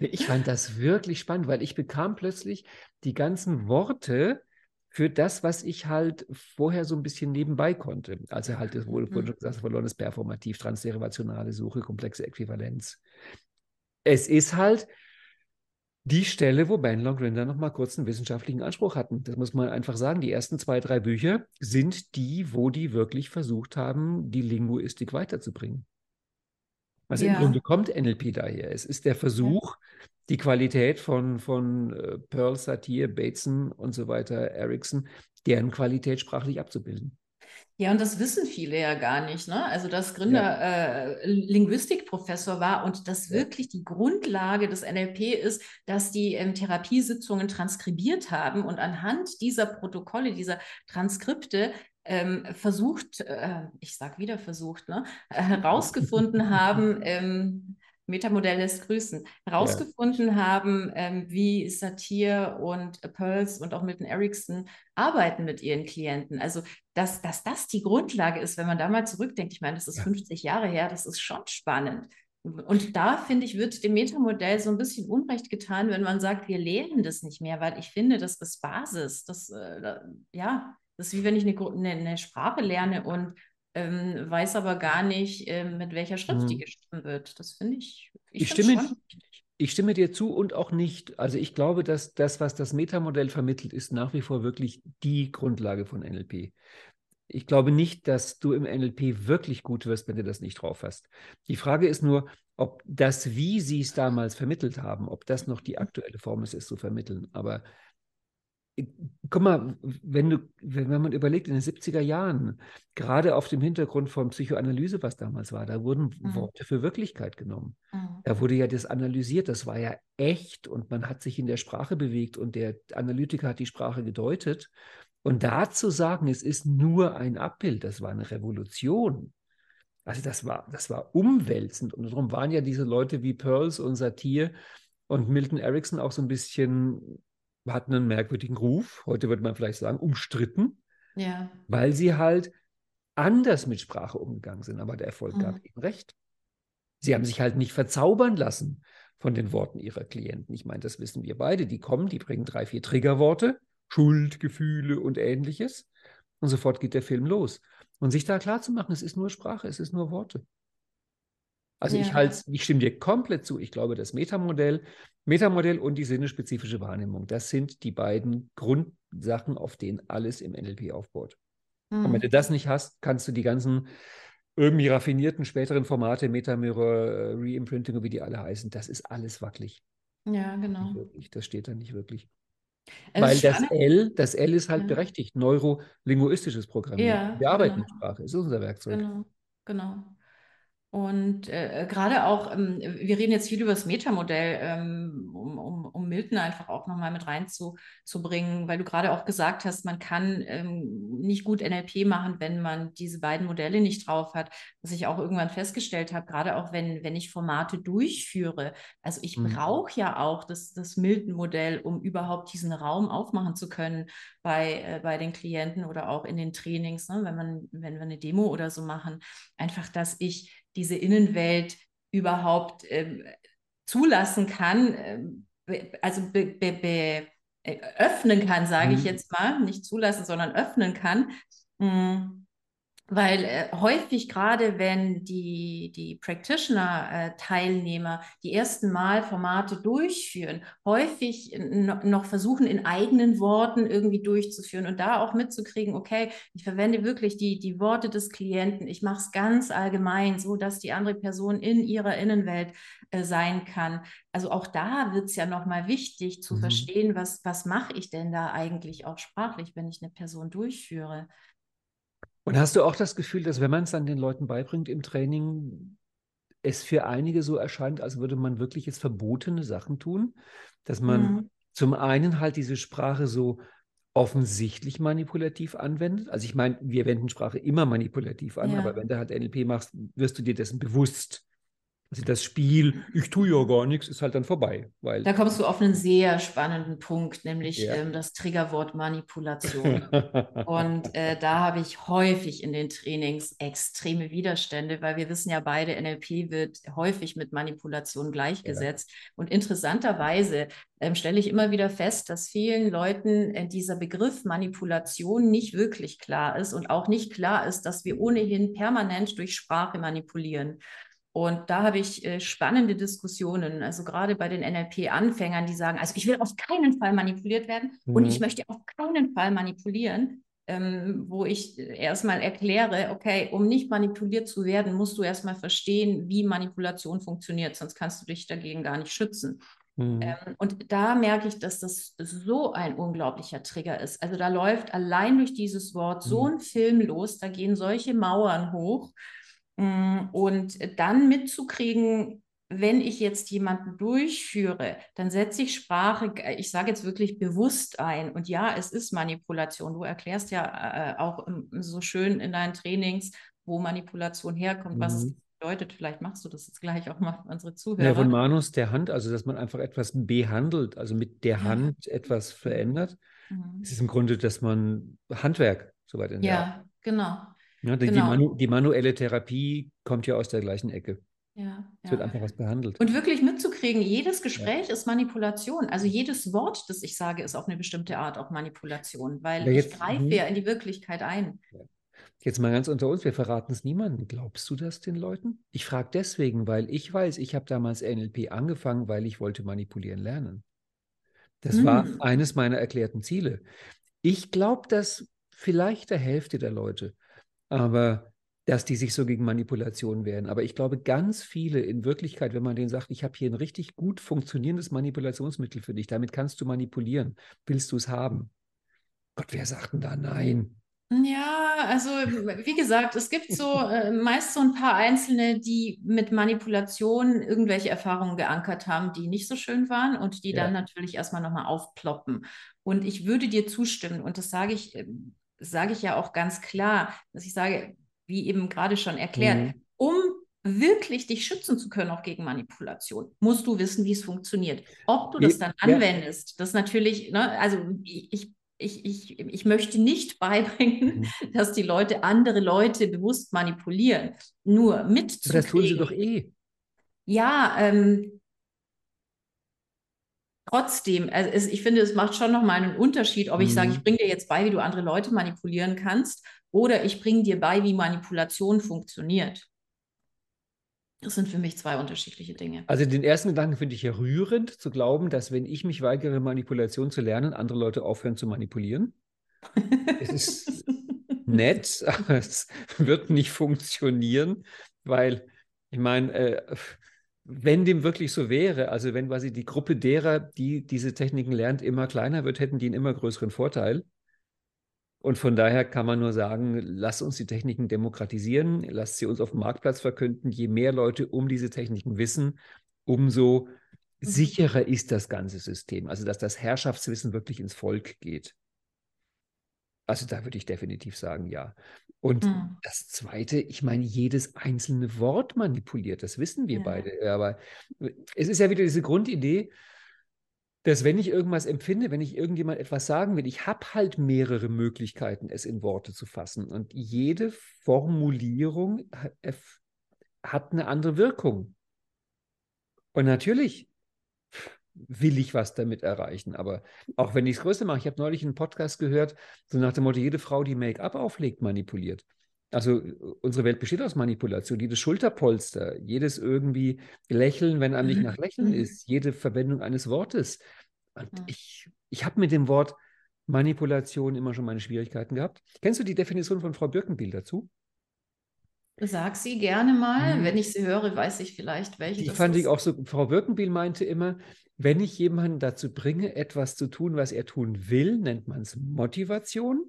Ich fand das wirklich spannend, weil ich bekam plötzlich die ganzen Worte für das, was ich halt vorher so ein bisschen nebenbei konnte. Also halt, das wurde vorhin Mhm. schon gesagt, verlorenes Performativ, transderivationale Suche, komplexe Äquivalenz. Es ist halt die Stelle, wo Bandler und Grinder noch mal kurz einen wissenschaftlichen Anspruch hatten. Das muss man einfach sagen. Die ersten zwei, drei Bücher sind die, wo die wirklich versucht haben, die Linguistik weiterzubringen. Also im Ja. Grunde kommt NLP daher. Es ist der Versuch, die Qualität von, von äh, Pearl, Satir, Bateson und so weiter, Ericsson, deren Qualität sprachlich abzubilden. Ja, und das wissen viele ja gar nicht, ne? Also, dass Gründer äh, Linguistikprofessor war und dass Ja. wirklich die Grundlage des NLP ist, dass die ähm, Therapiesitzungen transkribiert haben und anhand dieser Protokolle, dieser Transkripte ähm, versucht, äh, ich sag wieder versucht, ne, herausgefunden haben, ähm, Metamodell lässt grüßen, herausgefunden haben, ähm, wie Satir und Pearls und auch Milton Erickson arbeiten mit ihren Klienten. Also, dass, dass das die Grundlage ist, wenn man da mal zurückdenkt, ich meine, das ist Ja. 50 Jahre her, das ist schon spannend. Und da, finde ich, wird dem Metamodell so ein bisschen Unrecht getan, wenn man sagt, wir lehren das nicht mehr, weil ich finde, das ist Basis. Das, äh, ja, das ist wie wenn ich eine, eine, eine Sprache lerne und ähm, weiß aber gar nicht, ähm, mit welcher Schrift die Mhm. geschrieben wird. Das finde ich, ich, Ich stimme, schon wichtig. ich stimme dir zu und auch nicht. Also ich glaube, dass das, was das Metamodell vermittelt, ist nach wie vor wirklich die Grundlage von NLP. Ich glaube nicht, dass du im NLP wirklich gut wirst, wenn du das nicht drauf hast. Die Frage ist nur, ob das, wie sie es damals vermittelt haben, ob das noch die aktuelle Form ist, es zu vermitteln. Aber äh, guck mal, wenn du, wenn man überlegt, in den 70er Jahren, gerade auf dem Hintergrund von Psychoanalyse, was damals war, da wurden Mhm. Worte für Wirklichkeit genommen. Mhm. Da wurde ja das analysiert, das war ja echt und man hat sich in der Sprache bewegt und der Analytiker hat die Sprache gedeutet. Und da zu sagen, es ist nur ein Abbild, das war eine Revolution. Also das war, das war umwälzend. Und darum waren ja diese Leute wie Pearls und Satir und Milton Erickson auch so ein bisschen, hatten einen merkwürdigen Ruf, heute würde man vielleicht sagen, umstritten, Ja. weil sie halt anders mit Sprache umgegangen sind. Aber der Erfolg gab Mhm. ihnen recht. Sie haben sich halt nicht verzaubern lassen von den Worten ihrer Klienten. Ich meine, das wissen wir beide. Die kommen, die bringen drei, vier Triggerworte, Schuld, Gefühle und ähnliches. Und sofort geht der Film los. Und sich da klar zu machen, es ist nur Sprache, es ist nur Worte. Also ich Ja. halt, ich stimme dir komplett zu. Ich glaube, das Metamodell, Metamodell und die sinnespezifische Wahrnehmung, das sind die beiden Grundsachen, auf denen alles im NLP aufbaut. Und wenn du Mhm. das nicht hast, kannst du die ganzen irgendwie raffinierten späteren Formate, Metamirror, äh, Reimprinting, wie die alle heißen, das ist alles wackelig. Ja, genau. wirklich. Das steht da nicht wirklich. Es Weil das. L, das L ist halt Ja. berechtigt, neurolinguistisches Programmieren. Ja, Wir arbeiten genau. mit Sprache, ist unser Werkzeug. Genau, genau. Und äh, gerade auch, ähm, wir reden jetzt viel über das Metamodell, ähm, um, um, um Milton einfach auch nochmal mit reinzubringen, weil du gerade auch gesagt hast, man kann ähm, nicht gut NLP machen, wenn man diese beiden Modelle nicht drauf hat. Was ich auch irgendwann festgestellt habe, gerade auch wenn, wenn ich Formate durchführe. Also ich Mhm. brauche ja auch das, das Milton-Modell, um überhaupt diesen Raum aufmachen zu können bei, äh, bei den Klienten oder auch in den Trainings, ne? wenn man, wenn wir eine Demo oder so machen. Einfach, dass ich diese Innenwelt überhaupt ähm, zulassen kann, ähm, also be, be, be, äh, öffnen kann, sage ich Mhm. jetzt mal, nicht zulassen, sondern öffnen kann. Mm, Weil äh, häufig gerade, wenn die, die Practitioner-Teilnehmer die ersten Mal Formate durchführen, häufig no, noch versuchen, in eigenen Worten irgendwie durchzuführen und da auch mitzukriegen, okay, ich verwende wirklich die, die Worte des Klienten, ich mache es ganz allgemein, so dass die andere Person in ihrer Innenwelt äh, sein kann. Also auch da wird es ja nochmal wichtig zu Mhm. verstehen, was, was mache ich denn da eigentlich auch sprachlich, wenn ich eine Person durchführe. Und hast du auch das Gefühl, dass wenn man es dann den Leuten beibringt im Training, es für einige so erscheint, als würde man wirklich jetzt verbotene Sachen tun? Dass man Mhm. zum einen halt diese Sprache so offensichtlich manipulativ anwendet. Also ich meine, wir wenden Sprache immer manipulativ an, Ja. aber wenn du halt NLP machst, wirst du dir dessen bewusst. Also das Spiel, ich tue ja gar nichts, ist halt dann vorbei. Weil Da kommst du auf einen sehr spannenden Punkt, nämlich Ja. ähm, das Triggerwort Manipulation. Und äh, da habe ich häufig in den Trainings extreme Widerstände, weil wir wissen ja beide, NLP wird häufig mit Manipulation gleichgesetzt. Und interessanterweise ähm, stelle ich immer wieder fest, dass vielen Leuten äh, dieser Begriff Manipulation nicht wirklich klar ist und auch nicht klar ist, dass wir ohnehin permanent durch Sprache manipulieren. Und da habe ich äh, spannende Diskussionen, also gerade bei den NLP-Anfängern, die sagen, also ich will auf keinen Fall manipuliert werden und Mhm. ich möchte auf keinen Fall manipulieren, ähm, wo ich äh, erstmal erkläre, okay, um nicht manipuliert zu werden, musst du erstmal verstehen, wie Manipulation funktioniert, sonst kannst du dich dagegen gar nicht schützen. Mhm. Ähm, und da merke ich, dass das so ein unglaublicher Trigger ist. Also da läuft allein durch dieses Wort so Mhm. ein Film los, da gehen solche Mauern hoch. Mm, Und dann mitzukriegen, wenn ich jetzt jemanden durchführe, dann setze ich Sprache, ich sage jetzt wirklich bewusst ein. Und ja, es ist Manipulation. Du erklärst ja äh, auch ähm, so schön in deinen Trainings, wo Manipulation herkommt, was es Mhm. bedeutet. Vielleicht machst du das jetzt gleich auch mal für unsere Ja, Zuhörer. von Manus der Hand, also dass man einfach etwas behandelt, also mit der Ja. Hand etwas verändert. Mhm. Es ist im Grunde, dass man Handwerk, soweit in der Art. Ja, genau. Ja, die, die, Genau. Manu, die manuelle Therapie kommt ja aus der gleichen Ecke. Ja, Es wird einfach was behandelt. Und wirklich mitzukriegen, jedes Gespräch ist Manipulation. Also jedes Wort, das ich sage, ist auf eine bestimmte Art auch Manipulation, weil Ja, ich jetzt- greife mhm. ja in die Wirklichkeit ein. Jetzt mal ganz unter uns, wir verraten es niemandem. Glaubst du das den Leuten? Ich frage deswegen, weil ich weiß, ich habe damals NLP angefangen, weil ich wollte manipulieren lernen. Das war Hm. eines meiner erklärten Ziele. Ich glaube, dass vielleicht der Hälfte der Leute, aber dass die sich so gegen Manipulation wehren. Aber ich glaube, ganz viele in Wirklichkeit, wenn man denen sagt, ich habe hier ein richtig gut funktionierendes Manipulationsmittel für dich, damit kannst du manipulieren, willst du es haben? Gott, wer sagt denn da nein? Ja, also wie gesagt, es gibt so äh, meist so ein paar Einzelne, die mit Manipulation irgendwelche Erfahrungen geankert haben, die nicht so schön waren und die Ja. dann natürlich erstmal nochmal aufploppen. Und ich würde dir zustimmen, und das sage ich, äh, sage ich ja auch ganz klar, dass ich sage, wie eben gerade schon erklärt, Mhm. um wirklich dich schützen zu können, auch gegen Manipulation, musst du wissen, wie es funktioniert. Ob du das dann anwendest, das natürlich, ne, also ich, ich, ich, ich möchte nicht beibringen, Mhm. dass die Leute andere Leute bewusst manipulieren. Nur Aber das tun sie mitzukriegen. doch eh. Ja, ähm, trotzdem, also es, ich finde, es macht schon nochmal einen Unterschied, ob ich sage, Mhm. ich bringe dir jetzt bei, wie du andere Leute manipulieren kannst, oder ich bringe dir bei, wie Manipulation funktioniert. Das sind für mich zwei unterschiedliche Dinge. Also den ersten Gedanken finde ich ja rührend, zu glauben, dass wenn ich mich weigere, Manipulation zu lernen, andere Leute aufhören zu manipulieren. Es ist nett, aber es wird nicht funktionieren, weil ich meine, äh, wenn dem wirklich so wäre, also wenn quasi die Gruppe derer, die diese Techniken lernt, immer kleiner wird, hätten die einen immer größeren Vorteil. Und von daher kann man nur sagen, lass uns die Techniken demokratisieren, lasst sie uns auf dem Marktplatz verkünden. Je mehr Leute um diese Techniken wissen, umso sicherer ist das ganze System. Also dass das Herrschaftswissen wirklich ins Volk geht. Also da würde ich definitiv sagen, ja. Und Hm. das Zweite, ich meine, jedes einzelne Wort manipuliert, das wissen wir Ja. beide. Aber es ist ja wieder diese Grundidee, dass wenn ich irgendwas empfinde, wenn ich irgendjemand etwas sagen will, ich habe halt mehrere Möglichkeiten, es in Worte zu fassen. Und jede Formulierung hat eine andere Wirkung. Und natürlich will ich was damit erreichen. Aber auch wenn ich es größer mache, ich habe neulich einen Podcast gehört, so nach dem Motto, jede Frau, die Make-up auflegt, manipuliert. Also äh, unsere Welt besteht aus Manipulation. Jedes Schulterpolster, jedes irgendwie Lächeln, wenn einem nicht nach Lächeln Mhm. ist, jede Verwendung eines Wortes. Und Mhm. ich, ich habe mit dem Wort Manipulation immer schon meine Schwierigkeiten gehabt. Kennst du die Definition von Frau Birkenbiel dazu? Sag sie gerne mal. Mhm. Wenn ich sie höre, weiß ich vielleicht, welche Die fand ich ist. auch so. Frau Birkenbiel meinte immer, wenn ich jemanden dazu bringe, etwas zu tun, was er tun will, nennt man es Motivation.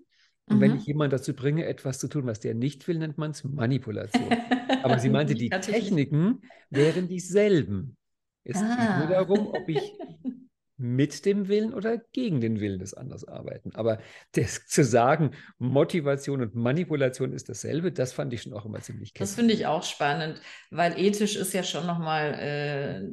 Und wenn Mhm. ich jemanden dazu bringe, etwas zu tun, was der nicht will, nennt man es Manipulation. Aber sie meinte, die ich. Techniken wären dieselben. Es geht nur Ah. darum, ob ich mit dem Willen oder gegen den Willen des anderen arbeiten. Aber das, zu sagen, Motivation und Manipulation ist dasselbe, das fand ich schon auch immer ziemlich Das finde ich auch spannend, weil ethisch ist ja schon nochmal äh,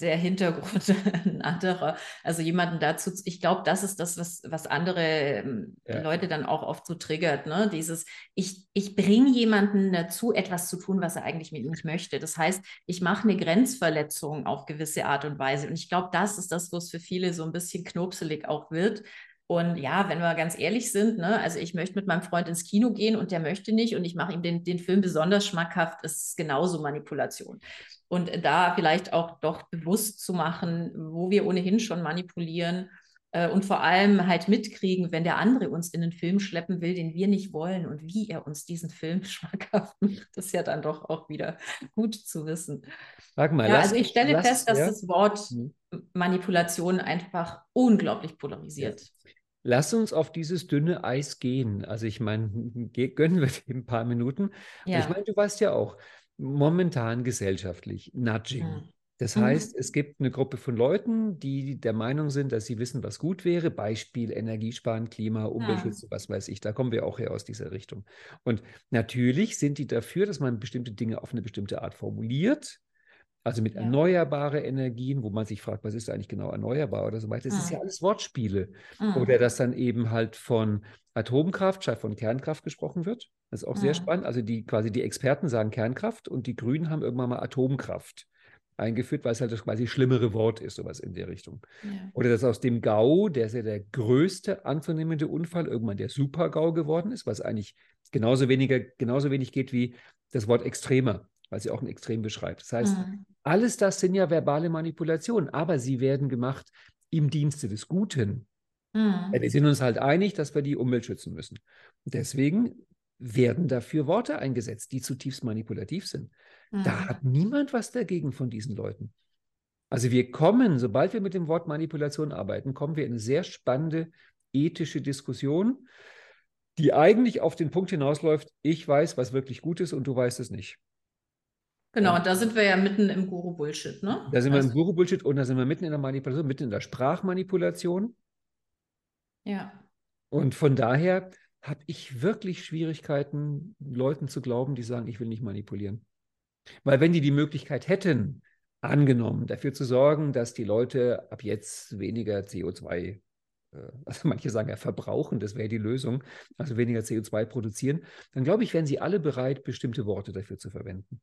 der Hintergrund ein anderer. Also jemanden dazu, ich glaube, das ist das, was, was andere ähm, Ja. Leute dann auch oft so triggert, ne? Dieses, ich, ich bringe jemanden dazu, etwas zu tun, was er eigentlich mit nicht möchte. Das heißt, ich mache eine Grenzverletzung auf gewisse Art und Weise. Und ich glaube, das ist das, wo es für viele so ein bisschen knopselig auch wird. Und ja, wenn wir ganz ehrlich sind, ne, also ich möchte mit meinem Freund ins Kino gehen und der möchte nicht und ich mache ihm den, den Film besonders schmackhaft, ist genauso Manipulation. Und da vielleicht auch doch bewusst zu machen, wo wir ohnehin schon manipulieren äh, und vor allem halt mitkriegen, wenn der andere uns in einen Film schleppen will, den wir nicht wollen und wie er uns diesen Film schmackhaft macht, ist ja dann doch auch wieder gut zu wissen. Sag mal, Ja, lass- also ich stelle lass- fest, dass ja. das Wort Mhm. Manipulation einfach unglaublich polarisiert. Lass uns auf dieses dünne Eis gehen. Also ich meine, gönnen wir dem ein paar Minuten. Ja. Ich meine, du weißt ja auch, momentan gesellschaftlich, Nudging. Mhm. Das Mhm. heißt, es gibt eine Gruppe von Leuten, die der Meinung sind, dass sie wissen, was gut wäre. Beispiel Energiesparen, Klima, Umweltschutz, was weiß ich. Da kommen wir auch her aus dieser Richtung. Und natürlich sind die dafür, dass man bestimmte Dinge auf eine bestimmte Art formuliert. Also mit Ja. erneuerbare Energien, wo man sich fragt, was ist eigentlich genau erneuerbar oder so weiter. Das ist ja Mhm. alles Wortspiele. Mhm. Oder dass dann eben halt von Atomkraft statt von Kernkraft gesprochen wird. Das ist auch sehr Mhm. spannend. Also die quasi die Experten sagen Kernkraft und die Grünen haben irgendwann mal Atomkraft eingeführt, weil es halt das quasi schlimmere Wort ist, sowas in der Richtung. Ja. Oder dass aus dem GAU, der ist ja der größte anzunehmende Unfall, irgendwann der Super-GAU geworden ist, was eigentlich genauso, weniger, genauso wenig geht wie das Wort extremer, weil sie auch ein Extrem beschreibt. Das heißt, Mhm. alles das sind ja verbale Manipulationen, aber sie werden gemacht im Dienste des Guten. Mhm. Ja, wir sind uns halt einig, dass wir die Umwelt schützen müssen. Deswegen werden dafür Worte eingesetzt, die zutiefst manipulativ sind. Da Mhm. hat niemand was dagegen von diesen Leuten. Also wir kommen, sobald wir mit dem Wort Manipulation arbeiten, kommen wir in eine sehr spannende ethische Diskussion, die eigentlich auf den Punkt hinausläuft, ich weiß, was wirklich gut ist und du weißt es nicht. Genau, und da sind wir ja mitten im Guru-Bullshit, ne? Da sind wir im Also, Guru-Bullshit und da sind wir mitten in der Manipulation, mitten in der Sprachmanipulation. ja. Und von daher habe ich wirklich Schwierigkeiten, Leuten zu glauben, die sagen, ich will nicht manipulieren. Weil wenn die die Möglichkeit hätten, angenommen, dafür zu sorgen, dass die Leute ab jetzt weniger CO2, äh, also manche sagen ja verbrauchen, das wäre die Lösung, also weniger CO2 produzieren, dann glaube ich, wären sie alle bereit, bestimmte Worte dafür zu verwenden.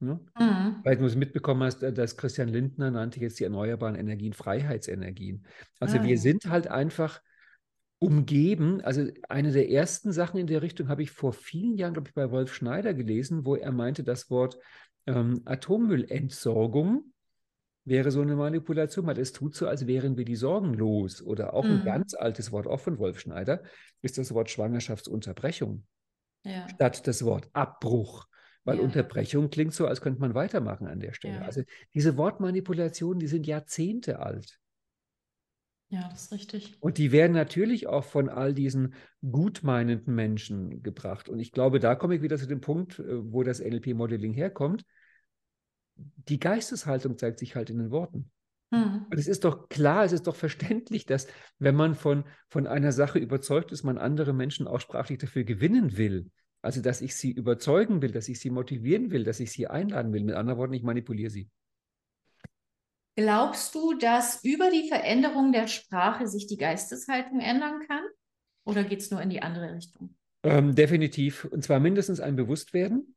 Ne? Mhm. Weil du es mitbekommen hast, äh, dass Christian Lindner nannte jetzt die erneuerbaren Energien Freiheitsenergien. Also Ah, wir sind halt einfach umgeben. Also eine der ersten Sachen in der Richtung habe ich vor vielen Jahren, glaube ich, bei Wolf Schneider gelesen, wo er meinte, das Wort ähm, Atommüllentsorgung wäre so eine Manipulation, weil es tut so, als wären wir die Sorgen los. Oder auch ein Mhm. ganz altes Wort, auch von Wolf Schneider, ist das Wort Schwangerschaftsunterbrechung Ja. statt das Wort Abbruch. Weil Ja. Unterbrechung klingt so, als könnte man weitermachen an der Stelle. Ja. Also diese Wortmanipulationen, die sind Jahrzehnte alt. ja, das ist richtig. Und die werden natürlich auch von all diesen gutmeinenden Menschen gebracht. Und ich glaube, da komme ich wieder zu dem Punkt, äh, wo das NLP-Modeling herkommt. Die Geisteshaltung zeigt sich halt in den Worten. Mhm. Und es ist doch klar, es ist doch verständlich, dass wenn man von, von einer Sache überzeugt ist, man andere Menschen auch sprachlich dafür gewinnen will. Also, dass ich sie überzeugen will, dass ich sie motivieren will, dass ich sie einladen will. Mit anderen Worten, ich manipuliere sie. Glaubst du, dass über die Veränderung der Sprache sich die Geisteshaltung ändern kann? Oder geht es nur in die andere Richtung? Ähm, definitiv. Und zwar mindestens ein Bewusstwerden.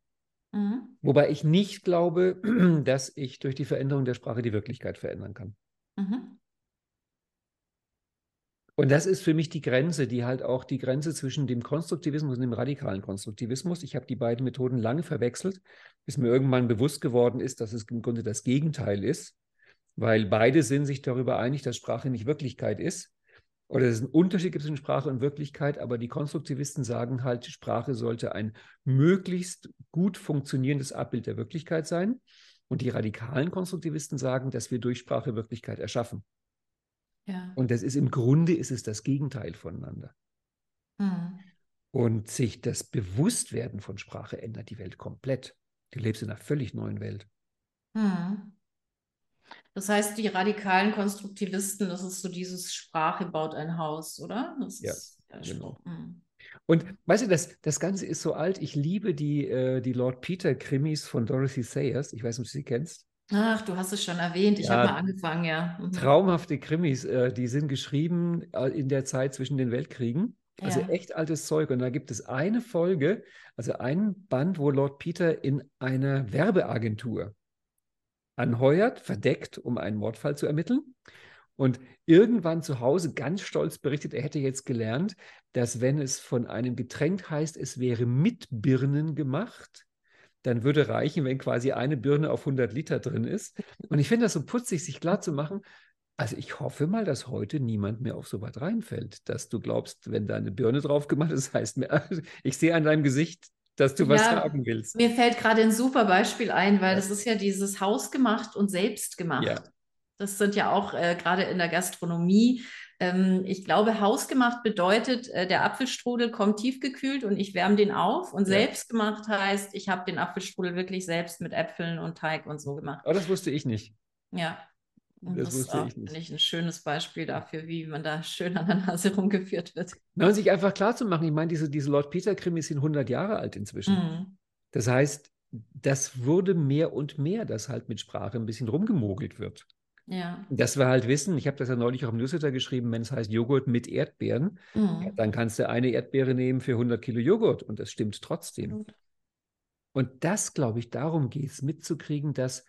Mhm. Wobei ich nicht glaube, dass ich durch die Veränderung der Sprache die Wirklichkeit verändern kann. Mhm. Und das ist für mich die Grenze, die halt auch die Grenze zwischen dem Konstruktivismus und dem radikalen Konstruktivismus. Ich habe die beiden Methoden lange verwechselt, bis mir irgendwann bewusst geworden ist, dass es im Grunde das Gegenteil ist, weil beide sind sich darüber einig, dass Sprache nicht Wirklichkeit ist. Oder es einen Unterschied gibt zwischen Sprache und Wirklichkeit, aber die Konstruktivisten sagen halt, Sprache sollte ein möglichst gut funktionierendes Abbild der Wirklichkeit sein. Und die radikalen Konstruktivisten sagen, dass wir durch Sprache Wirklichkeit erschaffen. Ja. Und das ist im Grunde ist es das Gegenteil voneinander. Mhm. Und sich das Bewusstwerden von Sprache ändert die Welt komplett. Du lebst in einer völlig neuen Welt. Mhm. Das heißt, die radikalen Konstruktivisten, das ist so dieses Sprache baut ein Haus, oder? Das Ja, genau. Mhm. Und weißt du, das, das Ganze ist so alt. Ich liebe die, äh, die Lord Peter-Krimis von Dorothy Sayers. Ich weiß nicht, ob du sie kennst. Ach, du hast es schon erwähnt. Ich Ja, habe mal angefangen, ja. Mhm. Traumhafte Krimis, äh, die sind geschrieben äh, in der Zeit zwischen den Weltkriegen. Also Ja. echt altes Zeug. Und da gibt es eine Folge, also einen Band, wo Lord Peter in einer Werbeagentur anheuert, verdeckt, um einen Mordfall zu ermitteln. Und irgendwann zu Hause ganz stolz berichtet, er hätte jetzt gelernt, dass wenn es von einem Getränk heißt, es wäre mit Birnen gemacht, dann würde reichen, wenn quasi eine Birne auf 100 Liter drin ist. Und ich finde das so putzig, sich klar zu machen. Also ich hoffe mal, dass heute niemand mehr auf so was reinfällt, dass du glaubst, wenn da eine Birne drauf gemacht ist, heißt mir, ich sehe an deinem Gesicht, dass du was Ja, sagen willst. Mir fällt gerade ein super Beispiel ein, weil Ja. das ist ja dieses hausgemacht und selbstgemacht. Ja. Das sind ja auch äh, gerade in der Gastronomie. Ähm, ich glaube, hausgemacht bedeutet, äh, der Apfelstrudel kommt tiefgekühlt und ich wärme den auf. Und Ja. selbstgemacht heißt, ich habe den Apfelstrudel wirklich selbst mit Äpfeln und Teig und so gemacht. Aber das wusste ich nicht. Ja. Und Das das, wusste auch, ich nicht. finde ich, ein schönes Beispiel dafür, wie man da schön an der Nase rumgeführt wird. Na, und sich einfach klar zu machen, ich meine, diese, diese Lord Peter-Krimis sind 100 Jahre alt inzwischen. Mhm. Das heißt, das wurde mehr und mehr, dass halt mit Sprache ein bisschen rumgemogelt wird. Ja. Dass wir halt wissen, ich habe das ja neulich auch im Newsletter geschrieben, wenn es heißt Joghurt mit Erdbeeren, Mhm. dann kannst du eine Erdbeere nehmen für 100 Kilo Joghurt und das stimmt trotzdem. Absolut. Und das, glaube ich, darum geht es, mitzukriegen, dass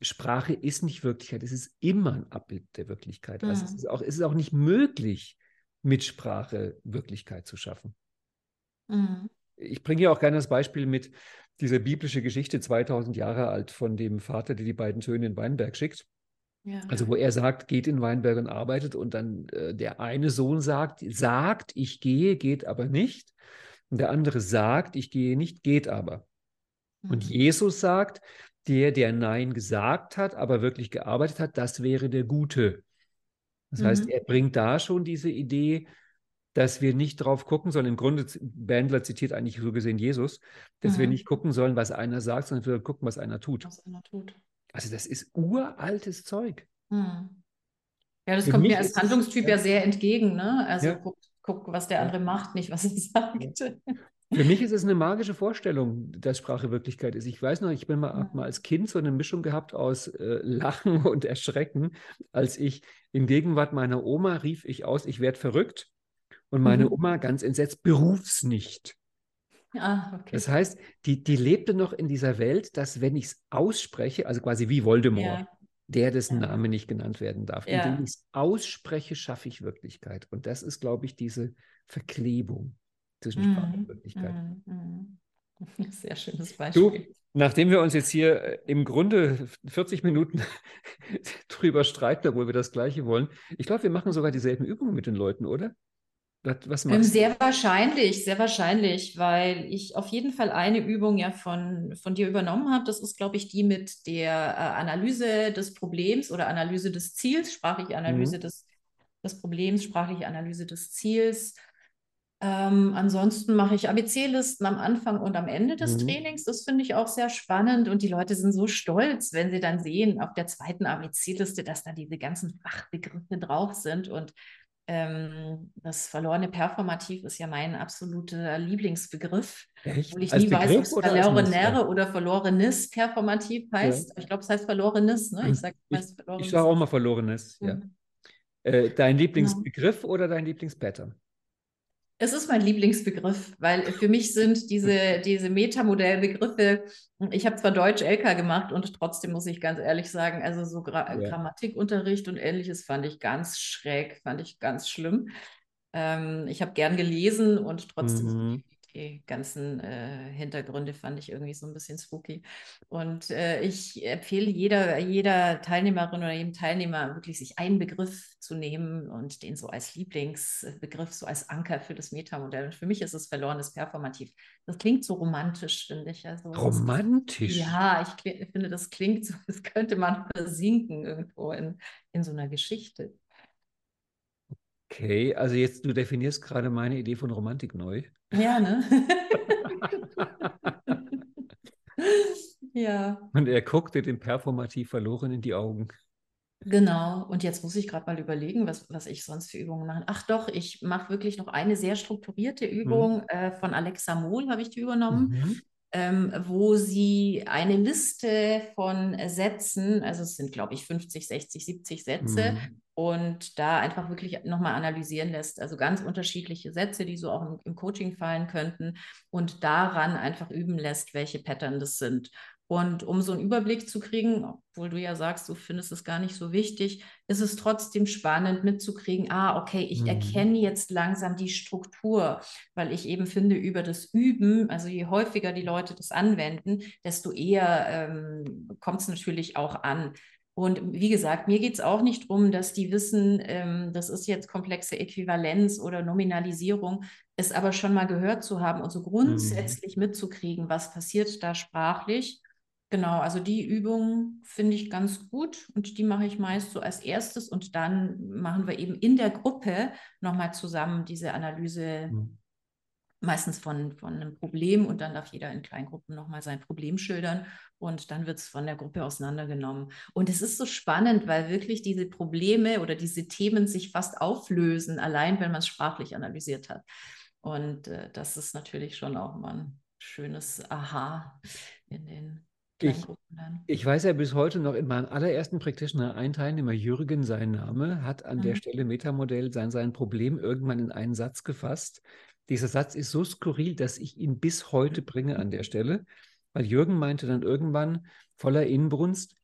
Sprache ist nicht Wirklichkeit, es ist immer ein Abbild der Wirklichkeit. Also es Mhm. ist auch, es ist auch nicht möglich, mit Sprache Wirklichkeit zu schaffen. Mhm. Ich bringe ja auch gerne das Beispiel mit dieser biblische Geschichte, 2000 Jahre alt, von dem Vater, der die beiden Söhne in Weinberg schickt. Ja. Also wo er sagt, geht in Weinberg und arbeitet und dann äh, der eine Sohn sagt, sagt, ich gehe, geht aber nicht. Und der andere sagt, ich gehe nicht, geht aber. Und Mhm. Jesus sagt, der, der Nein gesagt hat, aber wirklich gearbeitet hat, das wäre der Gute. Das heißt, Mhm. er bringt da schon diese Idee, dass wir nicht drauf gucken sollen. Im Grunde, Bandler zitiert eigentlich so gesehen Jesus, dass wir Mhm. nicht gucken sollen, was einer sagt, sondern wir gucken, was einer tut. Was einer tut. Also das ist uraltes Zeug. Hm. Ja, das Für kommt mir als Handlungstyp ja. sehr entgegen, ne? Also Ja. guck, guck, was der andere macht, nicht was er sagt. Für mich ist es eine magische Vorstellung, dass Sprache Wirklichkeit ist. Ich weiß noch, ich bin mal, mal als Kind so eine Mischung gehabt aus äh, Lachen und Erschrecken, als ich in Gegenwart meiner Oma rief ich aus, ich werde verrückt. Und meine Mhm. Oma ganz entsetzt, beruf's nicht. Ah, okay. Das heißt, die, die lebte noch in dieser Welt, dass wenn ich es ausspreche, also quasi wie Voldemort, Ja. der dessen Ja. Name nicht genannt werden darf, Ja. indem ich es ausspreche, schaffe ich Wirklichkeit. Und das ist, glaube ich, diese Verklebung zwischen Sprache und Mhm. Wirklichkeit. Mhm. Mhm. Sehr schönes Du, Beispiel. nachdem wir uns jetzt hier äh, im Grunde 40 Minuten drüber streiten, obwohl wir das Gleiche wollen, ich glaube, wir machen sogar dieselben Übungen mit den Leuten, oder? Was, Ähm, machst sehr wahrscheinlich, sehr wahrscheinlich, weil ich auf jeden Fall eine Übung ja von, von dir übernommen habe. Das ist, glaube ich, die mit der äh, Analyse des Problems oder Analyse des Ziels, sprachliche Analyse Mhm. des, des Problems, sprachliche Analyse des Ziels. Ähm, ansonsten mache ich ABC-Listen am Anfang und am Ende des Mhm. Trainings. Das finde ich auch sehr spannend und die Leute sind so stolz, wenn sie dann sehen auf der zweiten ABC-Liste, dass da diese ganzen Fachbegriffe drauf sind und ähm, das verlorene Performativ ist ja mein absoluter Lieblingsbegriff, Echt? obwohl ich Als nie weiß, ob Begriff es verlorenere oder verlorenes Performativ heißt. Aber ich glaube, es heißt verlorenes, ne? Ich sage verlorenes. sage auch mal Verlorenes. Ja. Mhm. Äh, dein Genau. Lieblingsbegriff oder dein Lieblingspattern? Es ist mein Lieblingsbegriff, weil für mich sind diese, diese Metamodellbegriffe, ich habe zwar Deutsch LK gemacht und trotzdem muss ich ganz ehrlich sagen, also so Gra Ja. Grammatikunterricht und ähnliches fand ich ganz schräg, fand ich ganz schlimm. Ähm, ich habe gern gelesen und trotzdem Mhm. Die, ganzen äh, Hintergründe fand ich irgendwie so ein bisschen spooky. Und äh, ich empfehle jeder, jeder Teilnehmerin oder jedem Teilnehmer wirklich sich einen Begriff zu nehmen und den so als Lieblingsbegriff, so als Anker für das Metamodell. Und für mich ist es verlorenes Performativ. Das klingt so romantisch, finde ich. Also das- Romantisch. ja, ich finde, das klingt so, das könnte man versinken irgendwo in, in so einer Geschichte. Okay, also jetzt, du definierst gerade meine Idee von Romantik neu. Ja, ne? Ja. Und er guckte dem Performativ verloren in die Augen. Genau, und jetzt muss ich gerade mal überlegen, was, was ich sonst für Übungen mache. Ach doch, ich mache wirklich noch eine sehr strukturierte Übung äh, von Alexa Mohl, habe ich die übernommen, Mhm. Ähm, wo sie eine Liste von Sätzen, also es sind, glaube ich, 50, 60, 70 Sätze, Mhm. und da einfach wirklich nochmal analysieren lässt. Also ganz unterschiedliche Sätze, die so auch im, im Coaching fallen könnten und daran einfach üben lässt, welche Pattern das sind. Und um so einen Überblick zu kriegen, obwohl du ja sagst, du findest es gar nicht so wichtig, ist es trotzdem spannend mitzukriegen, ah, okay, ich Mhm. erkenne jetzt langsam die Struktur, weil ich eben finde, über das Üben, also je häufiger die Leute das anwenden, desto eher ähm, kommt es natürlich auch an. Und wie gesagt, mir geht es auch nicht darum, dass die wissen, ähm, das ist jetzt komplexe Äquivalenz oder Nominalisierung, es aber schon mal gehört zu haben und so grundsätzlich mitzukriegen, was passiert da sprachlich. Genau, also die Übung finde ich ganz gut und die mache ich meist so als erstes und dann machen wir eben in der Gruppe nochmal zusammen diese Analyse Mhm. meistens von, von einem Problem und dann darf jeder in Kleingruppen nochmal sein Problem schildern und dann wird es von der Gruppe auseinandergenommen. Und es ist so spannend, weil wirklich diese Probleme oder diese Themen sich fast auflösen, allein wenn man es sprachlich analysiert hat. Und äh, das ist natürlich schon auch mal ein schönes Aha in den Ich-. Ich weiß ja bis heute noch, in meinem allerersten Practitioner, ein Teilnehmer, Jürgen, sein Name, hat an der Mhm. Stelle Metamodell sein, sein Problem irgendwann in einen Satz gefasst. Dieser Satz ist so skurril, dass ich ihn bis heute bringe an der Stelle, weil Jürgen meinte dann irgendwann voller Inbrunst,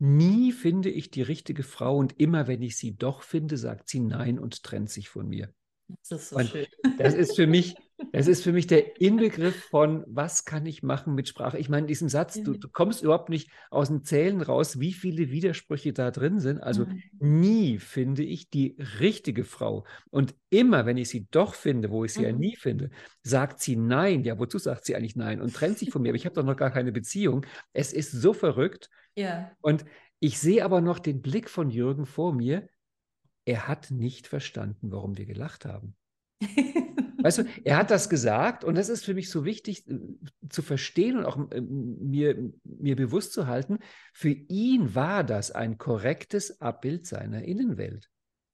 nie finde ich die richtige Frau und immer wenn ich sie doch finde, sagt sie nein und trennt sich von mir. Das ist so Und schön. Das ist für mich, das ist für mich der Inbegriff von, was kann ich machen mit Sprache? Ich meine, diesen Satz, du, Ja. du kommst überhaupt nicht aus dem Zählen raus, wie viele Widersprüche da drin sind. Also Mhm. nie finde ich die richtige Frau. Und immer, wenn ich sie doch finde, wo ich sie ja Mhm. nie finde, sagt sie nein. Ja, wozu sagt sie eigentlich nein? Und trennt sich von mir. Aber ich habe doch noch gar keine Beziehung. Es ist so verrückt. Ja. Und ich sehe aber noch den Blick von Jürgen vor mir. Er hat nicht verstanden, warum wir gelacht haben. Weißt du, er hat das gesagt und das ist für mich so wichtig äh, zu verstehen und auch äh, mir, mir bewusst zu halten. Für ihn war das ein korrektes Abbild seiner Innenwelt.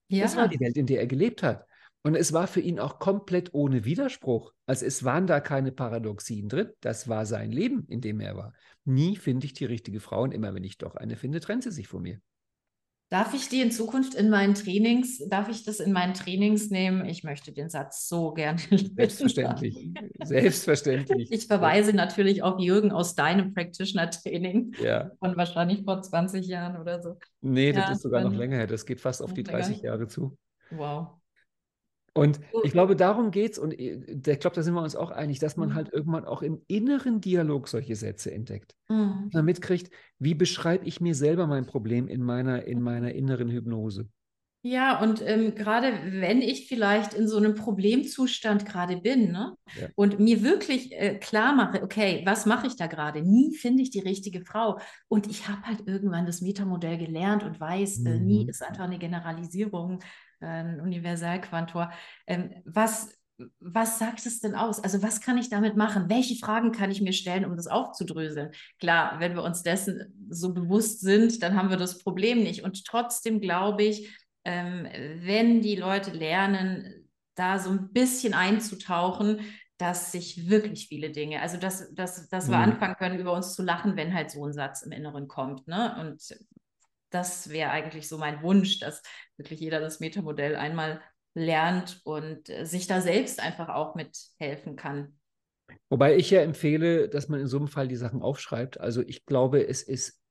Das war Ja. die Welt, in der er gelebt hat. Und es war für ihn auch komplett ohne Widerspruch. Also es waren da keine Paradoxien drin. Das war sein Leben, in dem er war. Nie finde ich die richtige Frau und immer wenn ich doch eine finde, trennt sie sich von mir. Darf ich die in Zukunft in meinen Trainings, darf ich das in meinen Trainings nehmen? Ich möchte den Satz so gerne. Selbstverständlich. Selbstverständlich. Ich verweise natürlich auf Jürgen aus deinem Practitioner-Training Ja. von wahrscheinlich vor 20 Jahren oder so. Nee, das Ja, ist sogar noch länger her. Das geht fast auf die länger. 30 Jahre zu. Wow. Und ich glaube, darum geht es. Und ich ich glaube, da sind wir uns auch einig, dass man Mhm. halt irgendwann auch im inneren Dialog solche Sätze entdeckt. Mhm. Man mitkriegt, wie beschreibe ich mir selber mein Problem in meiner, in meiner inneren Hypnose. Ja, und ähm, gerade wenn ich vielleicht in so einem Problemzustand gerade bin, ne? Ja. Und mir wirklich äh, klar mache, okay, was mache ich da gerade? Nie finde ich die richtige Frau. Und ich habe halt irgendwann das Metamodell gelernt und weiß, äh, nie Mhm. ist einfach eine Generalisierung, äh, ein Universalquantor. Ähm, was, was sagt es denn aus? Also was kann ich damit machen? Welche Fragen kann ich mir stellen, um das aufzudröseln? Klar, wenn wir uns dessen so bewusst sind, dann haben wir das Problem nicht. Und trotzdem glaube ich, ähm, wenn die Leute lernen, da so ein bisschen einzutauchen, dass sich wirklich viele Dinge, also dass, dass, dass wir Mhm. anfangen können, über uns zu lachen, wenn halt so ein Satz im Inneren kommt. Ne? Und das wäre eigentlich so mein Wunsch, dass wirklich jeder das Metamodell einmal lernt und äh, sich da selbst einfach auch mithelfen kann. Wobei ich ja empfehle, dass man in so einem Fall die Sachen aufschreibt. Also ich glaube, es ist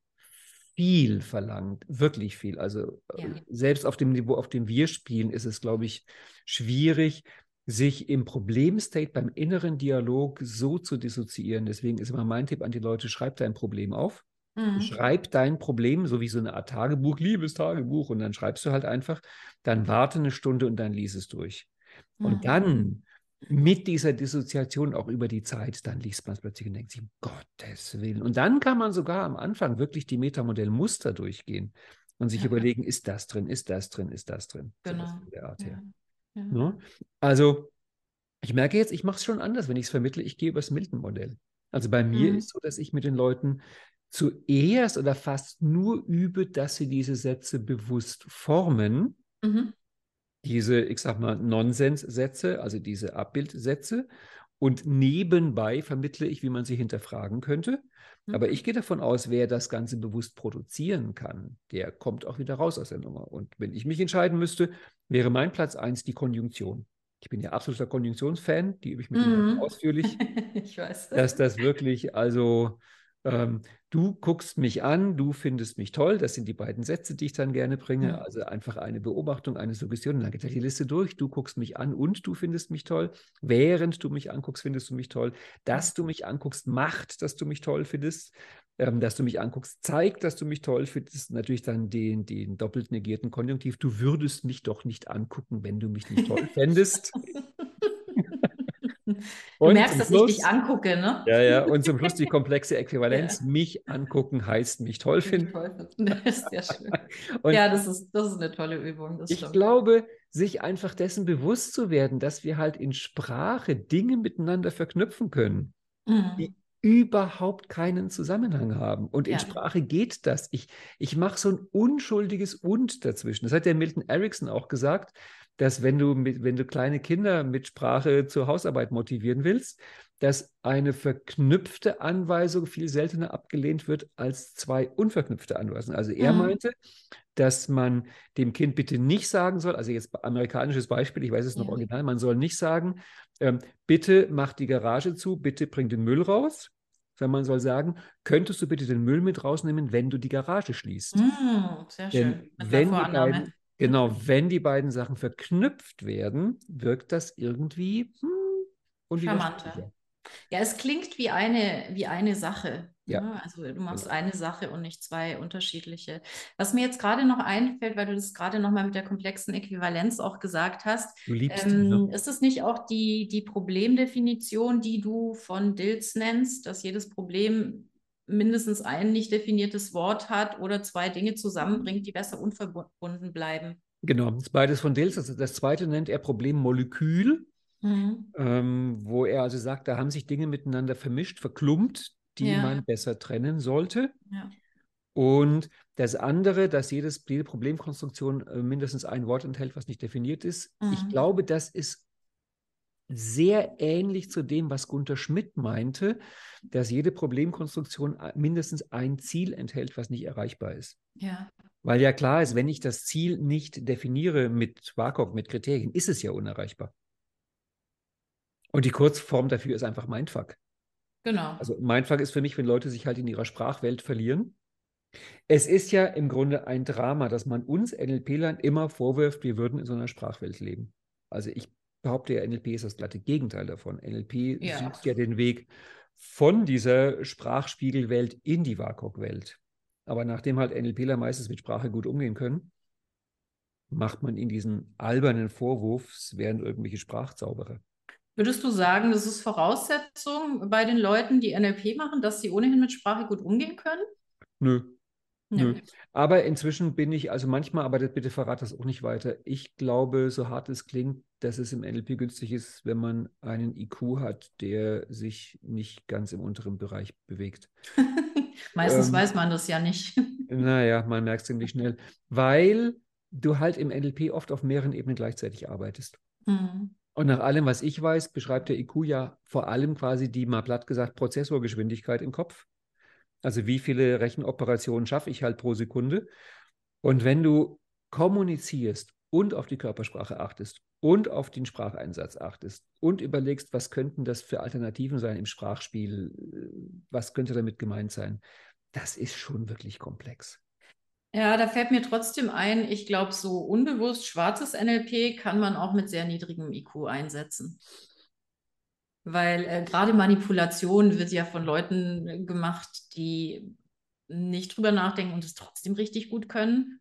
viel verlangt, wirklich viel. Also äh, Ja. selbst auf dem Niveau, auf dem wir spielen, ist es, glaube ich, schwierig, sich im Problemstate beim inneren Dialog so zu dissoziieren. Deswegen ist immer mein Tipp an die Leute, schreib dein Problem auf. Mhm. Schreib dein Problem, so wie so eine Art Tagebuch, liebes Tagebuch, und dann schreibst du halt einfach, dann warte eine Stunde und dann lies es durch. Mhm. Und dann mit dieser Dissoziation auch über die Zeit, dann liest man es plötzlich und denkt sich, um Gottes Willen. Und dann kann man sogar am Anfang wirklich die Metamodellmuster durchgehen und sich Ja. überlegen, ist das drin, ist das drin, ist das drin. Genau. In der Art her. Ja. Ja. Ne? Also, ich merke jetzt, ich mache es schon anders, wenn ich es vermittle, ich gehe über das Milton-Modell. Also bei mir Mhm. ist so, dass ich mit den Leuten zuerst oder fast nur übe, dass sie diese Sätze bewusst formen. Mhm. Diese, ich sag mal, Nonsenssätze, also diese Abbildsätze. Und nebenbei vermittle ich, wie man sie hinterfragen könnte. Aber Mhm. ich gehe davon aus, wer das Ganze bewusst produzieren kann, der kommt auch wieder raus aus der Nummer. Und wenn ich mich entscheiden müsste, wäre mein Platz eins die Konjunktion. Ich bin ja absoluter Konjunktionsfan, die übe ich mit Ihnen Mhm. ausführlich, Ich weiß. dass das wirklich, also ähm, du guckst mich an, du findest mich toll. Das sind die beiden Sätze, die ich dann gerne bringe. Also einfach eine Beobachtung, eine Suggestion. Und dann geht ja die Liste durch. Du guckst mich an und du findest mich toll. Während du mich anguckst, findest du mich toll. Dass du mich anguckst, macht, dass du mich toll findest. Ähm, dass du mich anguckst, zeigt, dass du mich toll findest. Natürlich dann den, den doppelt negierten Konjunktiv. Du würdest mich doch nicht angucken, wenn du mich nicht toll fändest. Du Und merkst, dass ich Schluss- dich angucke, ne? Ja, ja, und zum Schluss die komplexe Äquivalenz. Mich angucken heißt mich toll finden. Das ist sehr schön. Ja, das ist, das ist eine tolle Übung. Das ich stimmt. glaube, sich einfach dessen bewusst zu werden, dass wir halt in Sprache Dinge miteinander verknüpfen können, Mhm. die überhaupt keinen Zusammenhang haben. Und in Ja. Sprache geht das. Ich, ich mache so ein unschuldiges Und dazwischen. Das hat der Milton Erickson auch gesagt, dass wenn du, mit, wenn du kleine Kinder mit Sprache zur Hausarbeit motivieren willst, dass eine verknüpfte Anweisung viel seltener abgelehnt wird als zwei unverknüpfte Anweisungen. Also er Mhm. meinte, dass man dem Kind bitte nicht sagen soll, also jetzt amerikanisches Beispiel, ich weiß es noch Ja. original, man soll nicht sagen, ähm, bitte mach die Garage zu, bitte bring den Müll raus, sondern man soll sagen, könntest du bitte den Müll mit rausnehmen, wenn du die Garage schließt. Mhm, sehr Denn schön. Mit der wenn die beiden, genau, wenn die beiden Sachen verknüpft werden, wirkt das irgendwie hm. Charmanter. Ja, es klingt wie eine, wie eine Sache. Ja. ne? Also du machst eine Sache und nicht zwei unterschiedliche. Was mir jetzt gerade noch einfällt, weil du das gerade noch mal mit der komplexen Äquivalenz auch gesagt hast, Du liebst ihn, ähm, ne? ist es nicht auch die, die Problemdefinition, die du von Dills nennst, dass jedes Problem mindestens ein nicht definiertes Wort hat oder zwei Dinge zusammenbringt, die besser unverbunden bleiben? Genau, das ist beides von Dills. Das, das zweite nennt er Problemmolekül. Mhm. ähm, wo er also sagt, da haben sich Dinge miteinander vermischt, verklumpt, die Ja. man besser trennen sollte. Ja. Und das andere, dass jedes, jede Problemkonstruktion äh, mindestens ein Wort enthält, was nicht definiert ist. Ich Mhm. glaube, das ist sehr ähnlich zu dem, was Gunther Schmidt meinte, dass jede Problemkonstruktion äh, mindestens ein Ziel enthält, was nicht erreichbar ist. Ja. Weil ja klar ist, wenn ich das Ziel nicht definiere mit WACOG, mit Kriterien, ist es ja unerreichbar. Und die Kurzform dafür ist einfach Mindfuck. Genau. Also Mindfuck ist für mich, wenn Leute sich halt in ihrer Sprachwelt verlieren. Es ist ja im Grunde ein Drama, dass man uns NLP-Lern immer vorwirft, wir würden in so einer Sprachwelt leben. Also ich behaupte ja, NLP ist das glatte Gegenteil davon. NLP Ja. sucht ja den Weg von dieser Sprachspiegelwelt in die WACOG-Welt. Aber nachdem halt NLPler meistens mit Sprache gut umgehen können, macht man ihnen diesen albernen Vorwurf, es wären irgendwelche Sprachzauberer. Würdest du sagen, das ist Voraussetzung bei den Leuten, die NLP machen, dass sie ohnehin mit Sprache gut umgehen können? Nö, Nö. Aber inzwischen bin ich, also manchmal, aber das, bitte verrat das auch nicht weiter. Ich glaube, so hart es klingt, dass es im NLP günstig ist, wenn man einen IQ hat, der sich nicht ganz im unteren Bereich bewegt. Meistens Ähm, weiß man das ja nicht. Naja, man merkt es ziemlich schnell, weil du halt im NLP oft auf mehreren Ebenen gleichzeitig arbeitest. Hm. Und nach allem, was ich weiß, beschreibt der IQ ja vor allem quasi die, mal platt gesagt, Prozessorgeschwindigkeit im Kopf. Also wie viele Rechenoperationen schaffe ich halt pro Sekunde. Und wenn du kommunizierst und auf die Körpersprache achtest und auf den Spracheinsatz achtest und überlegst, was könnten das für Alternativen sein im Sprachspiel, äh, was könnte damit gemeint sein, das ist schon wirklich komplex. Ja, da fällt mir trotzdem ein, ich glaube, so unbewusst schwarzes NLP kann man auch mit sehr niedrigem IQ einsetzen. Weil äh, gerade Manipulation wird ja von Leuten gemacht, die nicht drüber nachdenken und es trotzdem richtig gut können.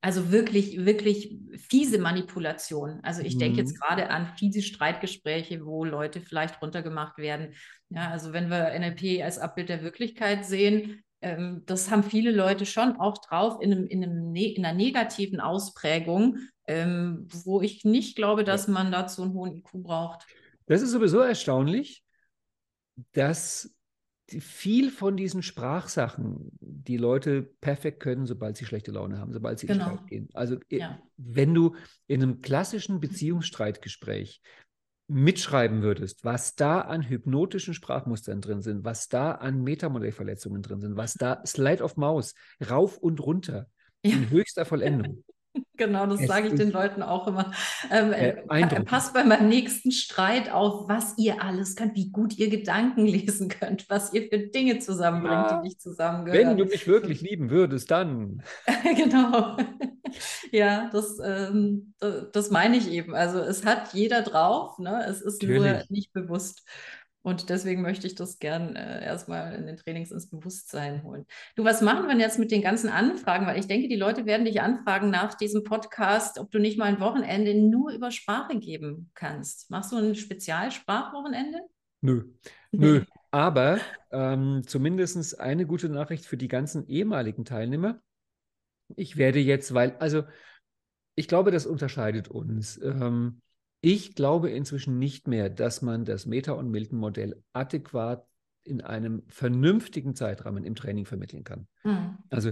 Also wirklich, wirklich fiese Manipulation. Also ich denke jetzt Mhm. gerade an fiese Streitgespräche, wo Leute vielleicht runtergemacht werden. Ja, also wenn wir NLP als Abbild der Wirklichkeit sehen, ähm, das haben viele Leute schon auch drauf in, einem, in, einem ne in einer negativen Ausprägung, ähm, wo ich nicht glaube, dass man dazu einen hohen IQ braucht. Das ist sowieso erstaunlich, dass viel von diesen Sprachsachen, die Leute perfekt können, sobald sie schlechte Laune haben, sobald sie in Genau. Streit gehen. Also äh, Ja. wenn du in einem klassischen Beziehungsstreitgespräch mitschreiben würdest, was da an hypnotischen Sprachmustern drin sind, was da an Metamodellverletzungen drin sind, was da Slide of Maus, rauf und runter, Ja. in höchster Vollendung. Genau, das sage ich den Leuten auch immer. Ähm, Äh, äh, eindruckend. passt bei meinem nächsten Streit auf, was ihr alles könnt, wie gut ihr Gedanken lesen könnt, was ihr für Dinge zusammenbringt, Ja. die nicht zusammengehören. Wenn du mich wirklich lieben würdest, dann. Genau. Ja, das, ähm, da- das meine ich eben. Also es hat jeder drauf, ne? Es ist nur Natürlich. nicht bewusst. Und deswegen möchte ich das gern äh, erstmal in den Trainings ins Bewusstsein holen. Du, was machen wir jetzt mit den ganzen Anfragen? Weil ich denke, die Leute werden dich anfragen nach diesem Podcast, ob du nicht mal ein Wochenende nur über Sprache geben kannst. Machst du ein Spezialsprachwochenende? Nö. Nö. Aber ähm, zumindest eine gute Nachricht für die ganzen ehemaligen Teilnehmer. Ich werde jetzt, weil, also ich glaube, das unterscheidet uns. Ähm, ich glaube inzwischen nicht mehr, dass man das Meta- und Milton-Modell adäquat in einem vernünftigen Zeitrahmen im Training vermitteln kann. Hm. Also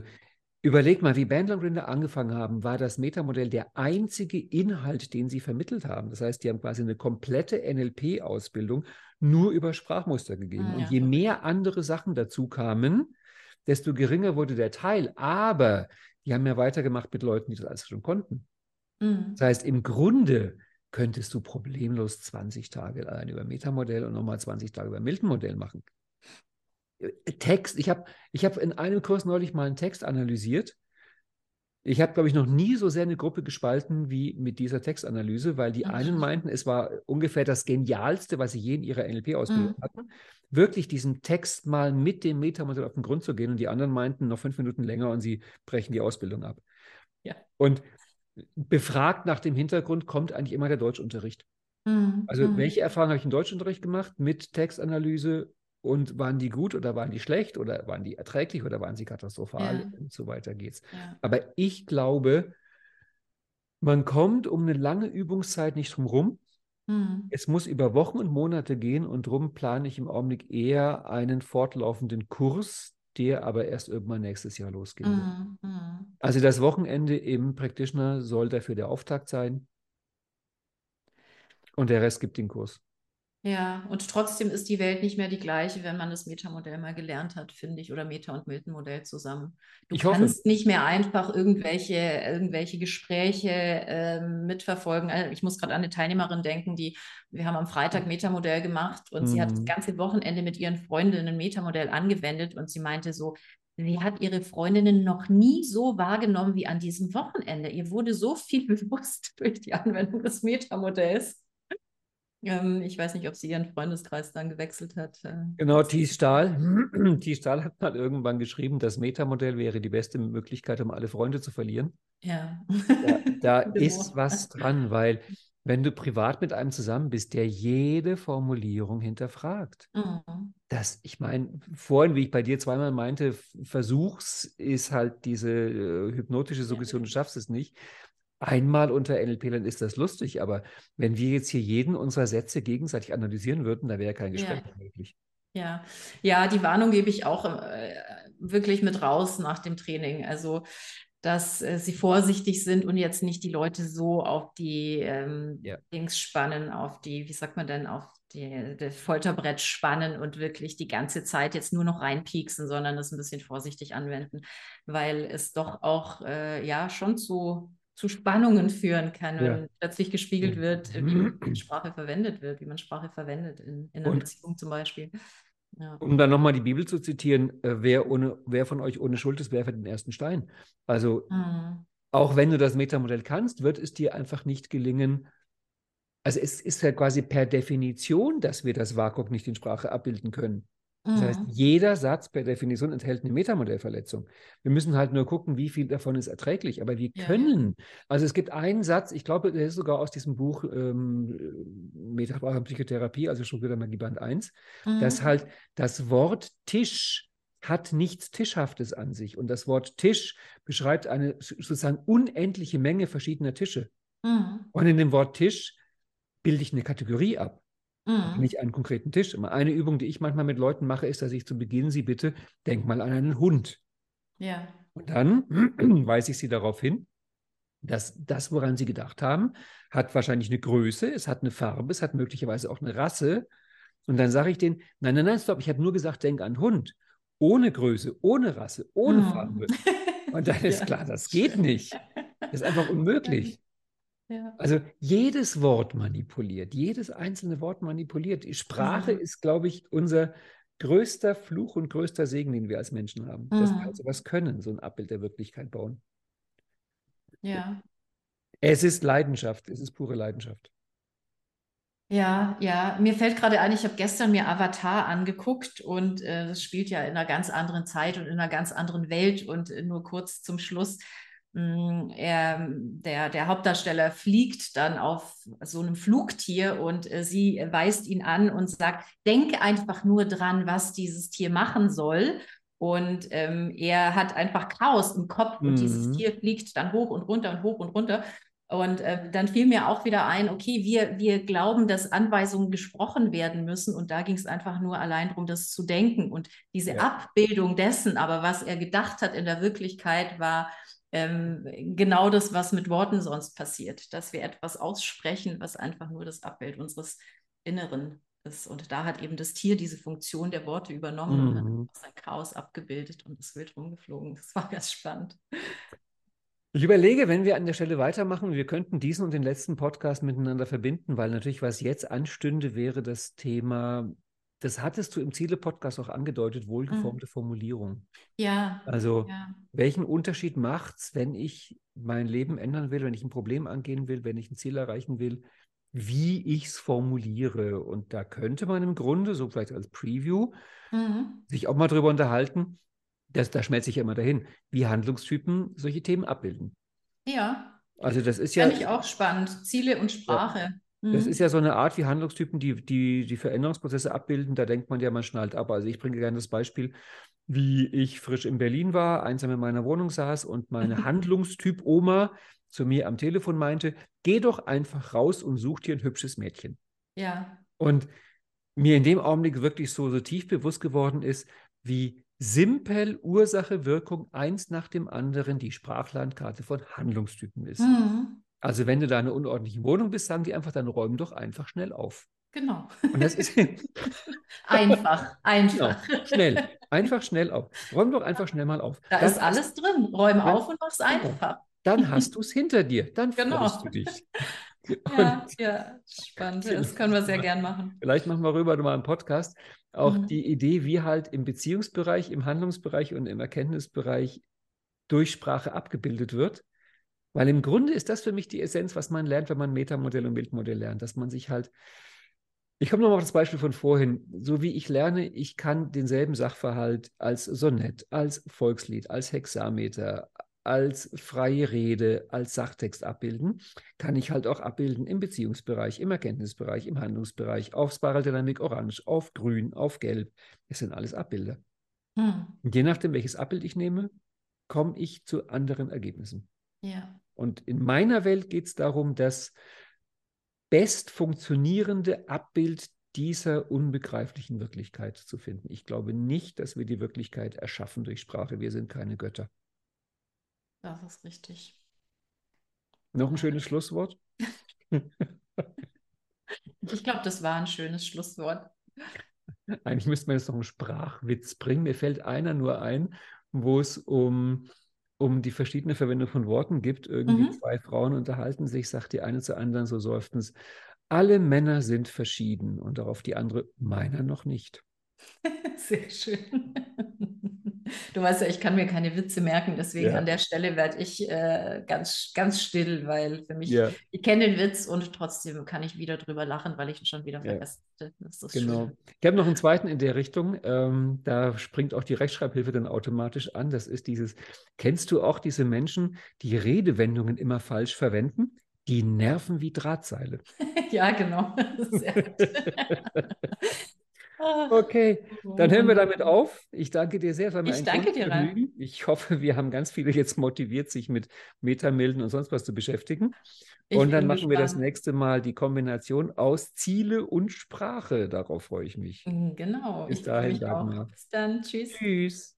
überleg mal, wie Bandler und Grinder angefangen haben, war das Metamodell der einzige Inhalt, den sie vermittelt haben. Das heißt, die haben quasi eine komplette NLP-Ausbildung nur über Sprachmuster gegeben. Ah, Und ja. je mehr andere Sachen dazu kamen, desto geringer wurde der Teil. Aber die haben ja weitergemacht mit Leuten, die das alles schon konnten. Hm. Das heißt, im Grunde könntest du problemlos 20 Tage allein über Metamodell und nochmal 20 Tage über Milton-Modell machen. Äh, Text, ich habe ich hab in einem Kurs neulich mal einen Text analysiert. Ich habe, glaube ich, noch nie so sehr eine Gruppe gespalten wie mit dieser Textanalyse, weil die Mhm. einen meinten, es war ungefähr das Genialste, was sie je in ihrer NLP-Ausbildung Mhm. hatten, wirklich diesem Text mal mit dem Metamodell auf den Grund zu gehen. Und die anderen meinten noch fünf Minuten länger und sie brechen die Ausbildung ab. Ja. Und befragt nach dem Hintergrund kommt eigentlich immer der Deutschunterricht. Hm. Also Hm. welche Erfahrungen habe ich im Deutschunterricht gemacht mit Textanalyse und waren die gut oder waren die schlecht oder waren die erträglich oder waren sie katastrophal Ja. und so weiter geht's. Ja. Aber ich glaube, man kommt um eine lange Übungszeit nicht drum rum. Hm. Es muss über Wochen und Monate gehen und darum plane ich im Augenblick eher einen fortlaufenden Kurs, der aber erst irgendwann nächstes Jahr losgehen wird. Hm. Hm. Also das Wochenende im Practitioner soll dafür der Auftakt sein. Und der Rest gibt den Kurs. Ja, und trotzdem ist die Welt nicht mehr die gleiche, wenn man das Metamodell mal gelernt hat, finde ich, oder Meta- und Milton-Modell zusammen. Du Ich hoffe. kannst nicht mehr einfach irgendwelche, irgendwelche Gespräche ähm, mitverfolgen. Also ich muss gerade an eine Teilnehmerin denken, die, wir haben am Freitag Metamodell gemacht und sie hat das Mhm. ganze Wochenende mit ihren Freundinnen Metamodell angewendet und sie meinte so, sie hat ihre Freundinnen noch nie so wahrgenommen wie an diesem Wochenende. Ihr wurde so viel bewusst durch die Anwendung des Metamodells. Ähm, ich weiß nicht, ob sie ihren Freundeskreis dann gewechselt hat. äh. Genau, Thies Stahl. Thies Stahl hat mal irgendwann geschrieben, das Metamodell wäre die beste Möglichkeit, um alle Freunde zu verlieren. Ja. Da, da ist was dran, weil wenn du privat mit einem zusammen bist, der jede Formulierung hinterfragt. Mhm. Das, ich meine, vorhin, wie ich bei dir zweimal meinte, versuch's ist halt diese äh, hypnotische Suggestion, du schaffst es nicht. Einmal unter NLP-Lern ist das lustig, aber wenn wir jetzt hier jeden unserer Sätze gegenseitig analysieren würden, da wäre kein Gespräch Ja. möglich. Ja, ja, die Warnung gebe ich auch äh, wirklich mit raus nach dem Training. Also, dass äh, sie vorsichtig sind und jetzt nicht die Leute so auf die ähm, Ja. Dings spannen, auf die, wie sagt man denn, auf die, das Folterbrett spannen und wirklich die ganze Zeit jetzt nur noch reinpieksen, sondern es ein bisschen vorsichtig anwenden, weil es doch auch äh, ja schon zu, zu Spannungen führen kann, Ja. wenn plötzlich gespiegelt Ja. wird, äh, wie Sprache verwendet wird, wie man Sprache verwendet in, in einer Und- Beziehung zum Beispiel. Ja. Um dann nochmal die Bibel zu zitieren, äh, wer, ohne, wer von euch ohne Schuld ist, werfe den ersten Stein. Also Mhm. auch wenn du das Metamodell kannst, wird es dir einfach nicht gelingen. Also es ist ja quasi per Definition, dass wir das WAKOK nicht in Sprache abbilden können. Das heißt, Mhm. jeder Satz per Definition enthält eine Metamodellverletzung. Wir müssen halt nur gucken, wie viel davon ist erträglich. Aber wir Ja, ja. können, also es gibt einen Satz, ich glaube, der ist sogar aus diesem Buch ähm, Metasprache und Psychotherapie, also Struktur Magie Band 1, dass Mhm. halt das Wort Tisch hat nichts Tischhaftes an sich. Und das Wort Tisch beschreibt eine sozusagen unendliche Menge verschiedener Tische. Mhm. Und in dem Wort Tisch bilde ich eine Kategorie ab. Mhm. Nicht einen konkreten Tisch. Immer eine Übung, die ich manchmal mit Leuten mache, ist, dass ich zu Beginn sie bitte, denk mal an einen Hund. Ja. Und dann weise ich sie darauf hin, dass das, woran sie gedacht haben, hat wahrscheinlich eine Größe, es hat eine Farbe, es hat möglicherweise auch eine Rasse. Und dann sage ich denen, nein, nein, nein, stopp, ich habe nur gesagt, denk an Hund. Ohne Größe, ohne Rasse, ohne Mhm. Farbe. Und dann ist Ja. klar, das geht nicht. Das ist einfach unmöglich. Ja. Also jedes Wort manipuliert, jedes einzelne Wort manipuliert. Die Sprache Mhm. ist, glaube ich, unser größter Fluch und größter Segen, den wir als Menschen haben. Dass wir Mhm. halt sowas können, so ein Abbild der Wirklichkeit bauen. Ja. Es ist Leidenschaft, es ist pure Leidenschaft. Ja, ja, mir fällt gerade ein, ich habe gestern mir Avatar angeguckt und äh, das spielt ja in einer ganz anderen Zeit und in einer ganz anderen Welt und äh, nur kurz zum Schluss. Mh, er, der, der Hauptdarsteller fliegt dann auf so einem Flugtier und äh, sie weist ihn an und sagt, denke einfach nur dran, was dieses Tier machen soll. Und ähm, er hat einfach Chaos im Kopf und dieses Mhm. Tier fliegt dann hoch und runter und hoch und runter. Und äh, dann fiel mir auch wieder ein, okay, wir, wir glauben, dass Anweisungen gesprochen werden müssen. Und da ging es einfach nur allein darum, das zu denken. Und diese Ja. Abbildung dessen, aber was er gedacht hat in der Wirklichkeit, war ähm, genau das, was mit Worten sonst passiert. Dass wir etwas aussprechen, was einfach nur das Abbild unseres Inneren ist. Und da hat eben das Tier diese Funktion der Worte übernommen und hat Mhm. sein Chaos abgebildet und ist wild rumgeflogen. Das war ganz spannend. Ich überlege, wenn wir an der Stelle weitermachen, wir könnten diesen und den letzten Podcast miteinander verbinden, weil natürlich, was jetzt anstünde, wäre das Thema, das hattest du im Ziele-Podcast auch angedeutet, wohlgeformte Formulierung. Ja, Also, ja. welchen Unterschied macht es, wenn ich mein Leben ändern will, wenn ich ein Problem angehen will, wenn ich ein Ziel erreichen will, wie ich es formuliere? Und da könnte man im Grunde, so vielleicht als Preview, Mhm. sich auch mal drüber unterhalten, das, da schmelze ich ja immer dahin, wie Handlungstypen solche Themen abbilden. Ja, Also das ist ja, fand ich auch spannend. Ziele und Sprache. Das Mhm. ist ja so eine Art wie Handlungstypen, die, die die Veränderungsprozesse abbilden. Da denkt man ja, man schnallt ab. Also ich bringe gerne das Beispiel, wie ich frisch in Berlin war, einsam in meiner Wohnung saß und meine Handlungstyp Oma zu mir am Telefon meinte, geh doch einfach raus und such dir ein hübsches Mädchen. Ja, Und mir in dem Augenblick wirklich so, so tief bewusst geworden ist, wie simpel Ursache, Wirkung eins nach dem anderen die Sprachlandkarte von Handlungstypen ist. mhm. Also wenn du da in einer unordentlichen Wohnung bist, sagen die einfach, dann räum doch einfach schnell auf. genau. Und das ist Einfach, genau, einfach. schnell, einfach schnell auf. Räum doch einfach schnell mal auf. Da Dann ist alles drin. Räume Ja. auf und mach's einfach. Dann hast du es hinter dir. Dann Genau. freust du dich. Ja, ja, spannend. Das können wir sehr gern machen. Vielleicht machen wir rüber mal einen Podcast. Auch Mhm. die Idee, wie halt im Beziehungsbereich, im Handlungsbereich und im Erkenntnisbereich durch Sprache abgebildet wird. Weil im Grunde ist das für mich die Essenz, was man lernt, wenn man Metamodell und Bildmodell lernt, dass man sich halt ich komme nochmal auf das Beispiel von vorhin. So wie ich lerne, ich kann denselben Sachverhalt als Sonett, als Volkslied, als Hexameter, als freie Rede, als Sachtext abbilden, kann ich halt auch abbilden im Beziehungsbereich, im Erkenntnisbereich, im Handlungsbereich, auf Spiraldynamik Orange, auf Grün, auf Gelb. Das sind alles Abbilder. Hm. Und je nachdem, welches Abbild ich nehme, komme ich zu anderen Ergebnissen. Ja, Und in meiner Welt geht es darum, das best funktionierende Abbild dieser unbegreiflichen Wirklichkeit zu finden. Ich glaube nicht, dass wir die Wirklichkeit erschaffen durch Sprache. Wir sind keine Götter. das ist richtig. Noch ein schönes Schlusswort. Ich glaube, das war ein schönes Schlusswort. Eigentlich müsste man jetzt noch einen Sprachwitz bringen. Mir fällt einer nur ein, wo es um, um die verschiedene Verwendung von Worten gibt. Irgendwie Mhm. zwei Frauen unterhalten sich, sagt die eine zur anderen so seufzend, alle Männer sind verschieden und darauf die andere, meiner noch nicht. Sehr schön. Du weißt ja, ich kann mir keine Witze merken, deswegen Ja. an der Stelle werde ich äh, ganz, ganz still, weil für mich, Ja, ich kenne den Witz und trotzdem kann ich wieder drüber lachen, weil ich ihn schon wieder vergessen hatte. Genau. Schöne. Ich habe noch einen zweiten in der Richtung. Ähm, da springt auch die Rechtschreibhilfe dann automatisch an. Das ist dieses, kennst du auch diese Menschen, die Redewendungen immer falsch verwenden? Die nerven wie Drahtseile. Ja, genau. Sehr gut. Okay, dann hören wir damit auf. Ich danke dir sehr. War mir Ich danke dir, Ralf. Ich hoffe, wir haben ganz viele jetzt motiviert, sich mit Metamilden und sonst was zu beschäftigen. Ich Und dann machen wir das gespannt. nächste Mal die Kombination aus Ziele und Sprache. Darauf freue ich mich. Mm, Genau, Bis dahin. Dagmar. Bis dann, tschüss. Tschüss.